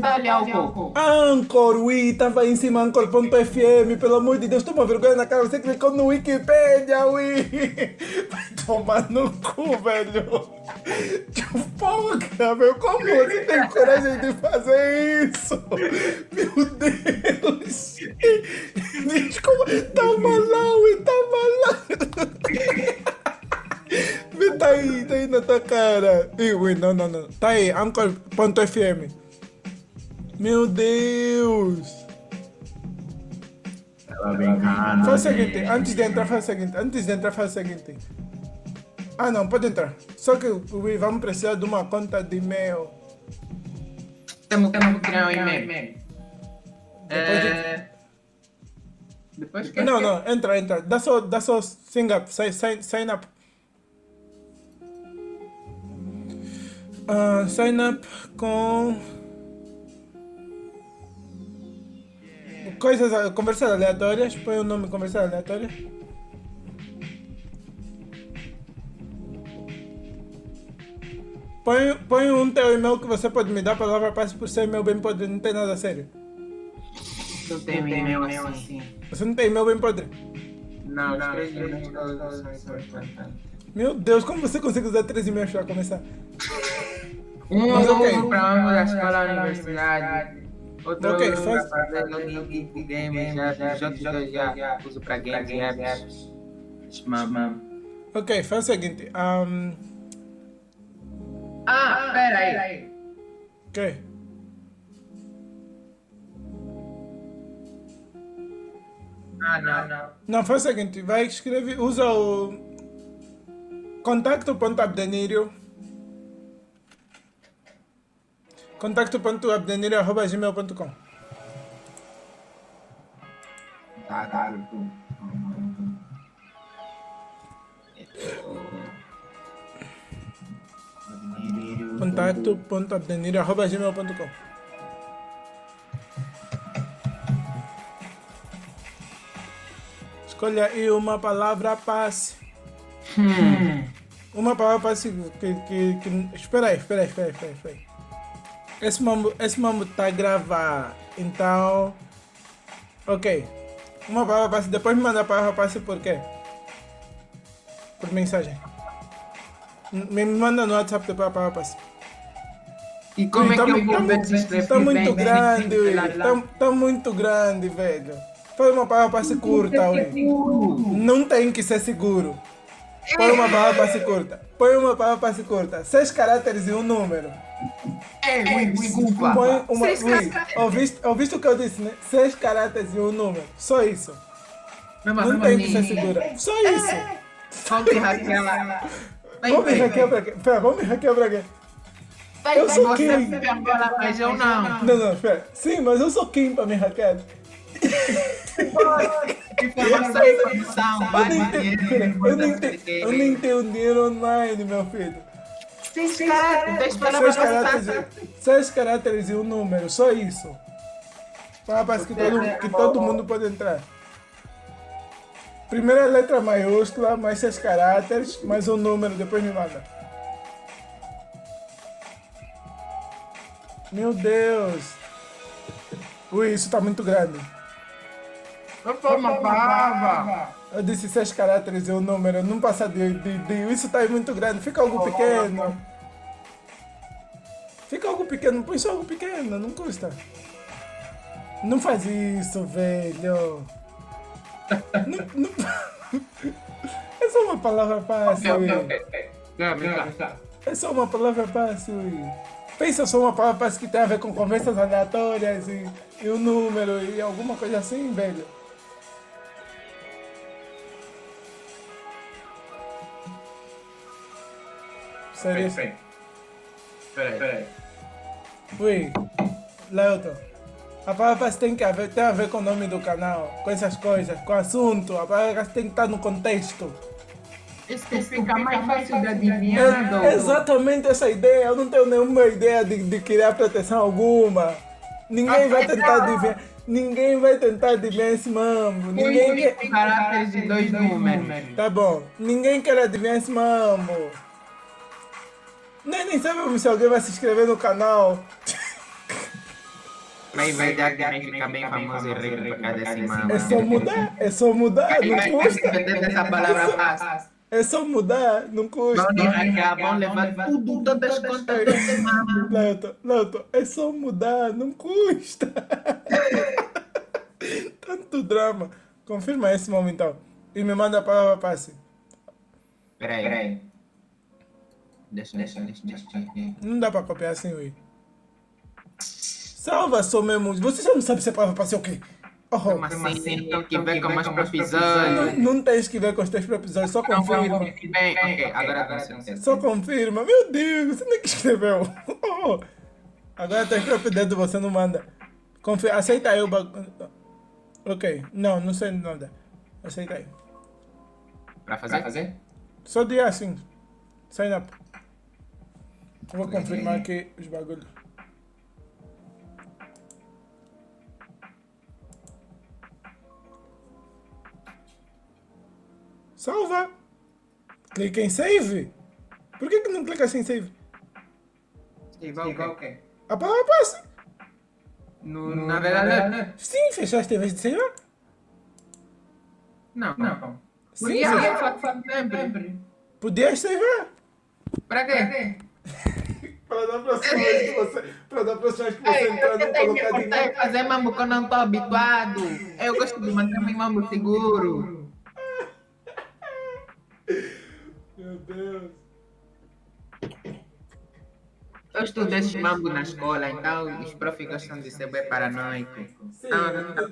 Dá-lhe álcool. Anchor, Wii, estava em cima, Anchor.fm, pelo amor de Deus, toma vergonha na cara, você clicou no Wikipedia, Wii. Vai tomar no cu, velho. Porra, meu, como você tem coragem de fazer isso? Meu Deus. Desculpa, tá Malawi, tá Malawi. Vê, tá aí, tá aí na tua cara. Ih, não, não, não. Tá aí, Anchor.fm. Meu Deus! Tava brincando. Faz o seguinte, antes de entrar, faz o seguinte, antes de entrar, faz o seguinte. Ah não, pode entrar. Só que ui, vamos precisar de uma conta de e-mail. Temos temos que criar um e-mail. Depois de- É... Depois que... Não, não, entra, entra. Dá só, dá só sign up, sign, sign, sign up. Ah, sign up com. Coisas, ah, conversas aleatórias. Põe o nome conversas aleatórias. Põe, põe um teu e-mail que você pode me dar, palavra passe por ser e-mail bem podre, não tem nada sério. Eu tenho um e-mail assim. Você não tem e-mail bem podre? Não, os três e-mails todos são importantes. Meu Deus, como você consegue usar três e-mails para começar? Um Mas eu ok. uso para da escola à universidade. Outro Ok, eu uso faz- para fazer games, já, outros dois já uso para games apps. Mamam. Ok, faz o seguinte. Um, Ah, pera aí. ok. Ah, não, não. Não, faz o seguinte. Vai escrever, usa o contato.abdenirio Contato.abdenir.gmail.com Tá, tá. Contato.abdenir.gmail.com Escolha aí uma palavra passe. Uma palavra passe que, que, que... Espera aí, espera aí, espera aí, espera aí. Esse mambo, esse mambo tá a gravar, então... Ok. Uma palavra passe, depois me manda a palavra passe por quê? Por mensagem. Me manda no WhatsApp depois a palavra passe. E como é Tá que eu vou tá ver se Tá bem, muito bem, grande, lá? Tá, tá muito grande, velho. Foi uma palavra passe curta, ui. Não tem que ser seguro. Põe uma palavra passe curta. Põe uma palavra passe curta. Seis caracteres e um número. Ei, ui, desculpa. Põe uma. Seis Ui, caracteres. ouviste, ouviste o que eu disse, né? Seis caracteres e um número. Só isso. Não irmão, tem que ser segura. Só isso. Falta Raquel lá. Vem, Vamos me vem. pra quê? Pera, vamos me hackear pra quê? Eu sou eu não. Não, não, espera. Sim, mas eu sou quem pra me hackear? Informação Eu tenho dinheiro online, meu filho. Seis caracteres, Seis pra caracteres, você. e- seis caracteres e um número, só isso. Parece que todo, que todo mundo pode entrar. Primeira letra maiúscula, mais seis caracteres, mais um número, depois me manda. Meu Deus. Ui, isso tá muito grande. Não foi uma palavra. Eu disse seis caracteres e um número, não passa de, de, de- Isso tá aí muito grande, fica algo pequeno. Fica algo pequeno, põe só algo pequeno, não custa. Não faz isso, velho. Não, não... É só uma palavra fácil. É só uma palavra fácil. Pensa só uma palavra fácil que tem a ver com conversas aleatórias e, e o número e alguma coisa assim, velho. Sério? Peraí, peraí. Ui, Leuton. A palavra tem que haver, tem a ver com o nome do canal, com essas coisas, com o assunto. A palavra tem que estar no contexto. Isso fica mais fácil de adivinhar. É exatamente essa ideia. Eu não tenho nenhuma ideia de, de criar proteção alguma. Ninguém vai tentar adivinhar. Ninguém vai tentar adivinhar esse mambo. Ninguém quer... Tem caracteres de dois números. Tá bom. Ninguém quer adivinhar esse mambo. Nem, nem sabemos se alguém vai se inscrever no canal. Mas vai dar que ficar bem famoso e rico por causa desse mano. É só mudar. É só mudar. Não custa. dessa palavra. É só mudar. Não custa. Vão hackear, vão levar tudo, todas as contas desse mano. Leuton, Leuton, é só mudar, não custa. Tanto drama. Confirma esse momento então. E me manda a palavra passe. Peraí, peraí. Não dá pra copiar assim, ui. Salva só mesmo. Você já não sabe se a palavra passe é o quê? Oh, Mas assim, tem que ver com mais pro episódio. não, não tens que ver com os teus episódios, só confirma. bem. Ok, agora certeza. Só confirma. Meu Deus, você nem que escreveu. Oh, agora teu próprio dedo você não manda. Confia, aceita aí o bagulho. Ok, não, não sei nada. Aceita aí. Pra fazer? fazer? Só dia assim. Sign up. Eu vou confirmar aqui os bagulhos. Salva! Clica em save. Por que, que não clica em save? Igual o quê? A palavra passa. No navegador? Sim, fechaste em vez de saver? Não, não. Sim, Podia. Podias saver. Pra quê? Para da próxima vez que você, para da próxima vez que você Ei, entrar, que colocar e dinheiro. fazer mambo quando eu não tô habituado. Eu gosto de manter meu mambo seguro. Meu Deus. Eu estudei esse mambo na escola, então os profs gostam de ser bem paranoicos. Sim,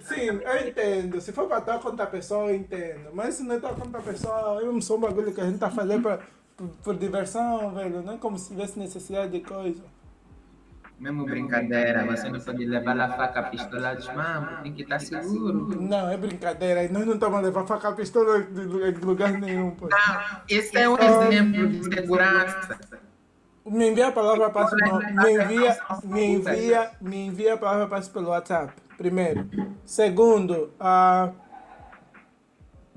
sim, eu entendo. Se for para tua conta pessoal, eu entendo. Mas se não é tua conta pessoal, eu não sou um bagulho que a gente tá fazendo pra, por, por diversão, velho. Não é como se tivesse necessidade de coisa. Mesmo brincadeira, você não pode levar a faca, a pistola dos mamos, tem que estar seguro. Não, é brincadeira. Nós não estamos a levar faca a pistola de lu- de lugar nenhum. Pô. Não, esse é um exemplo de segurança. Me envia a palavra no, me envia, me envia, me envia a palavra passe pelo WhatsApp. Primeiro. Segundo, ah,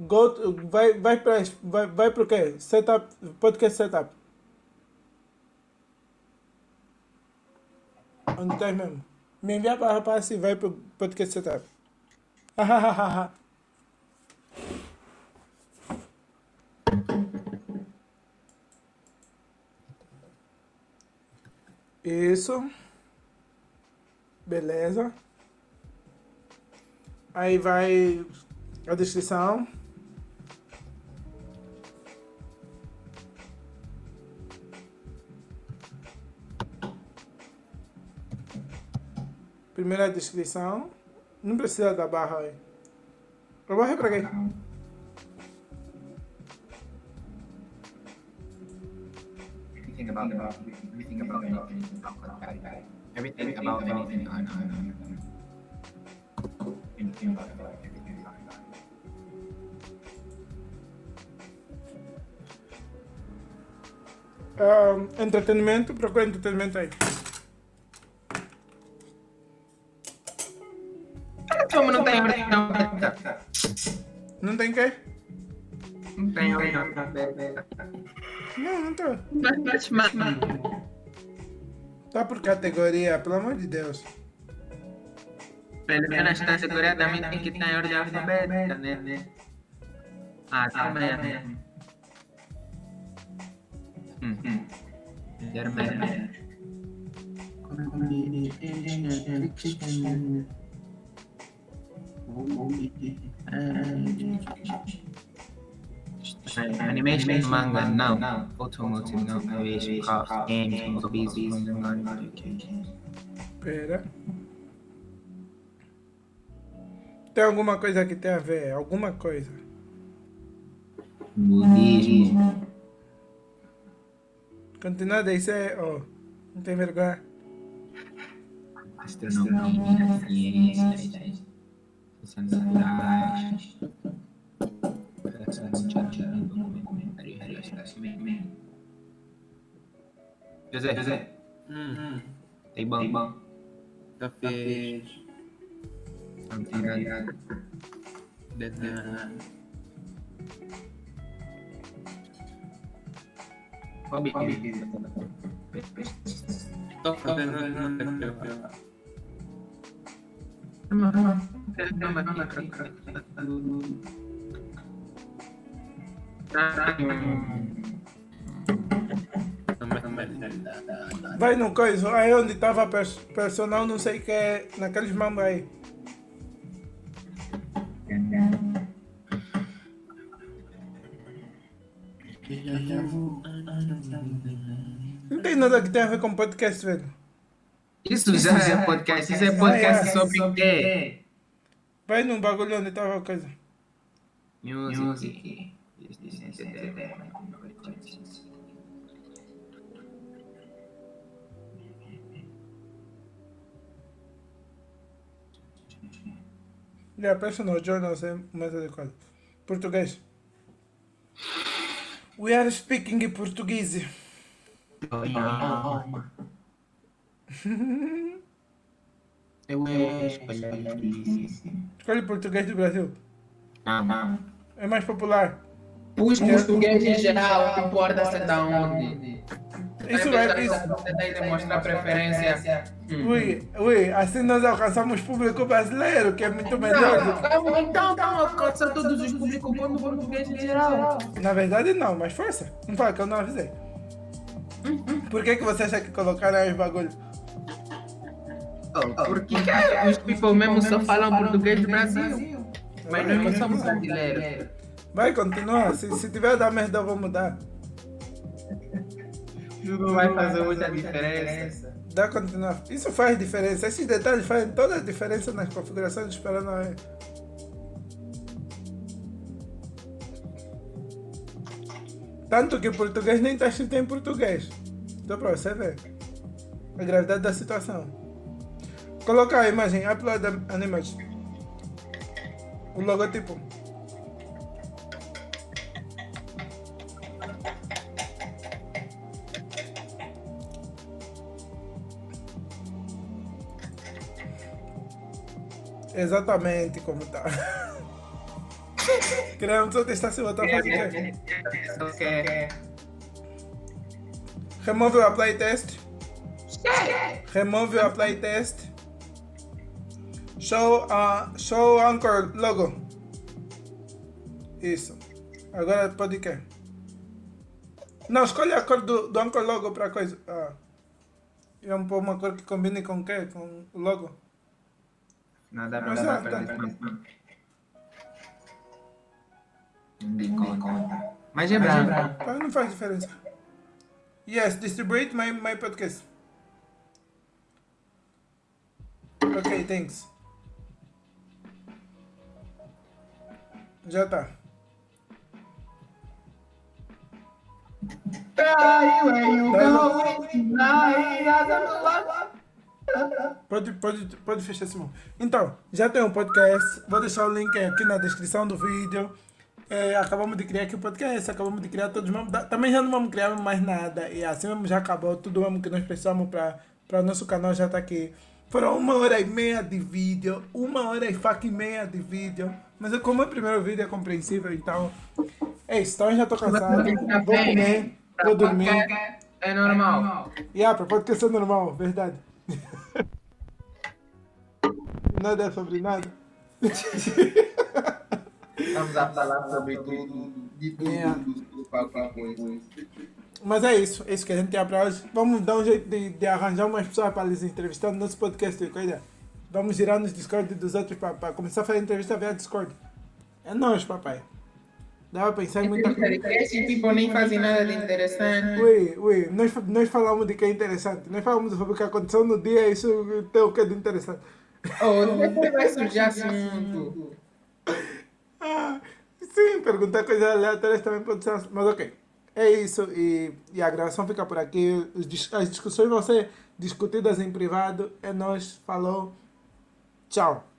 go to- vai vai para vai, vai para o quê? Setup, podcast setup. Onde está mesmo? Me envia a palavra passe e vai para o podcast setup. Isso. Beleza. Aí vai a descrição. Primeira descrição. Não precisa da barra aí. A barra é pra quê? Everything about everything about anything about everything about anything on anything about everything about Ah, entretenimento, procura entretenimento aí. Não tem ordem não Não tem quê? Não tem ordem Não, não tá. Mas, mas, Tá por categoria, pelo amor de Deus. pelo menos na categoria também tem que estar em ordem alfabética, né? Ah, também. Hum, hum. Germano. Animation, manga, não. Automotive, não. Aviation, cars, games, movies, education. Pera. Tem alguma coisa que tem a ver? Alguma coisa. Budismo. Continua a dizer, oh, não tem vergonha. Astronomia, ciências, ciências naturais. Criação de jardim, documentário, relacionamento. José, José, Hum, tem bom, bom. cafés, Tirando. desenhar. Hobby, hobby. Estou fazendo uma coisa. Vai no coisa, aí onde tava pers personal, não sei o que é, naqueles mambos aí. Não tem nada que tenha a ver com podcast, velho. Isso já é podcast, isso é podcast sobre o quê? Vai num bagulho onde tava a coisa. Music. Yeah, personal journals é mais adequado. Português. We are speaking português. Eu escolhi isso. Escolhe português do Brasil. Não, não. É mais popular. Os portugueses em geral, não importa se é da onde. Isso Vai é isso. Você tem que demonstrar preferência. Hum. Ui, ui, assim nós alcançamos público brasileiro, que é muito melhor. do Então, então, então, alcança todos os públicos do português em geral. Na verdade, não, mas força. Não fala que eu não avisei. Por que, que você acha que colocaram aí os bagulhos? Oh, porque os people mesmo só falam português do Brasil. Mas nós não somos brasileiros. Vai, continua. Se, se tiver dar merda, eu vou mudar. Não vai fazer muita diferença. Dá continuar. Isso faz diferença. Esses detalhes fazem toda a diferença nas configurações dos Paranauê. Tanto que o português nem está escrito em português. Dá pra você ver. a gravidade da situação. Coloca a imagem, upload an image. O logotipo. Exatamente como tá. Queremos só testar se botar fazer. Remove o apply test. Remove o apply test. Show, uh, show anchor logo. Isso. Agora pode que? Não, escolhe a cor do, do anchor logo para coisa. Ah. Vamos pôr uma cor que combine com o quê? Com o logo. Nada Mas pra é, dar tá. Não dei conta. Mas é branco. Ah, não faz diferença. Yes, distribute my, my podcast. Ok, thanks. Já tá. Pode, pode, pode fechar, Simão. Então, já tem um podcast. Vou deixar o link aqui na descrição do vídeo. É, acabamos de criar aqui o podcast, acabamos de criar todos. Da- Também já não vamos criar mais nada. E assim mesmo já acabou tudo mesmo que nós precisamos para o nosso canal já tá aqui. Foram uma hora e meia de vídeo, uma hora e fucking meia de vídeo. Mas é como é o primeiro vídeo é compreensível, então. É isso, então eu já tô cansado. Vou comer, vou dormir. É normal. E ah, para podcast é normal, verdade. nada é sobre nada. Vamos a falar sobre tudo. De tudo. Yeah. do papo com isso. Mas é isso, é isso que a gente tem para hoje. Vamos dar um jeito de, de arranjar umas pessoas para eles entrevistar no nosso podcast. Coisa. Vamos girar nos Discord dos outros para começar a fazer entrevista via Discord. É nós, papai. Dá para pensar em muita coisa. Esse tipo nem fazem nada de interessante. Ui, ui, nós, nós falamos de que é interessante. Nós falamos sobre o que aconteceu no dia, isso tem o que é de interessante. Oh, depois vai surgir assunto. Ah, sim, perguntar coisas aleatórias também pode ser. Mas ok. É isso. E, e a gravação fica por aqui. As discussões vão ser discutidas em privado. É nós. Falou. Tchau.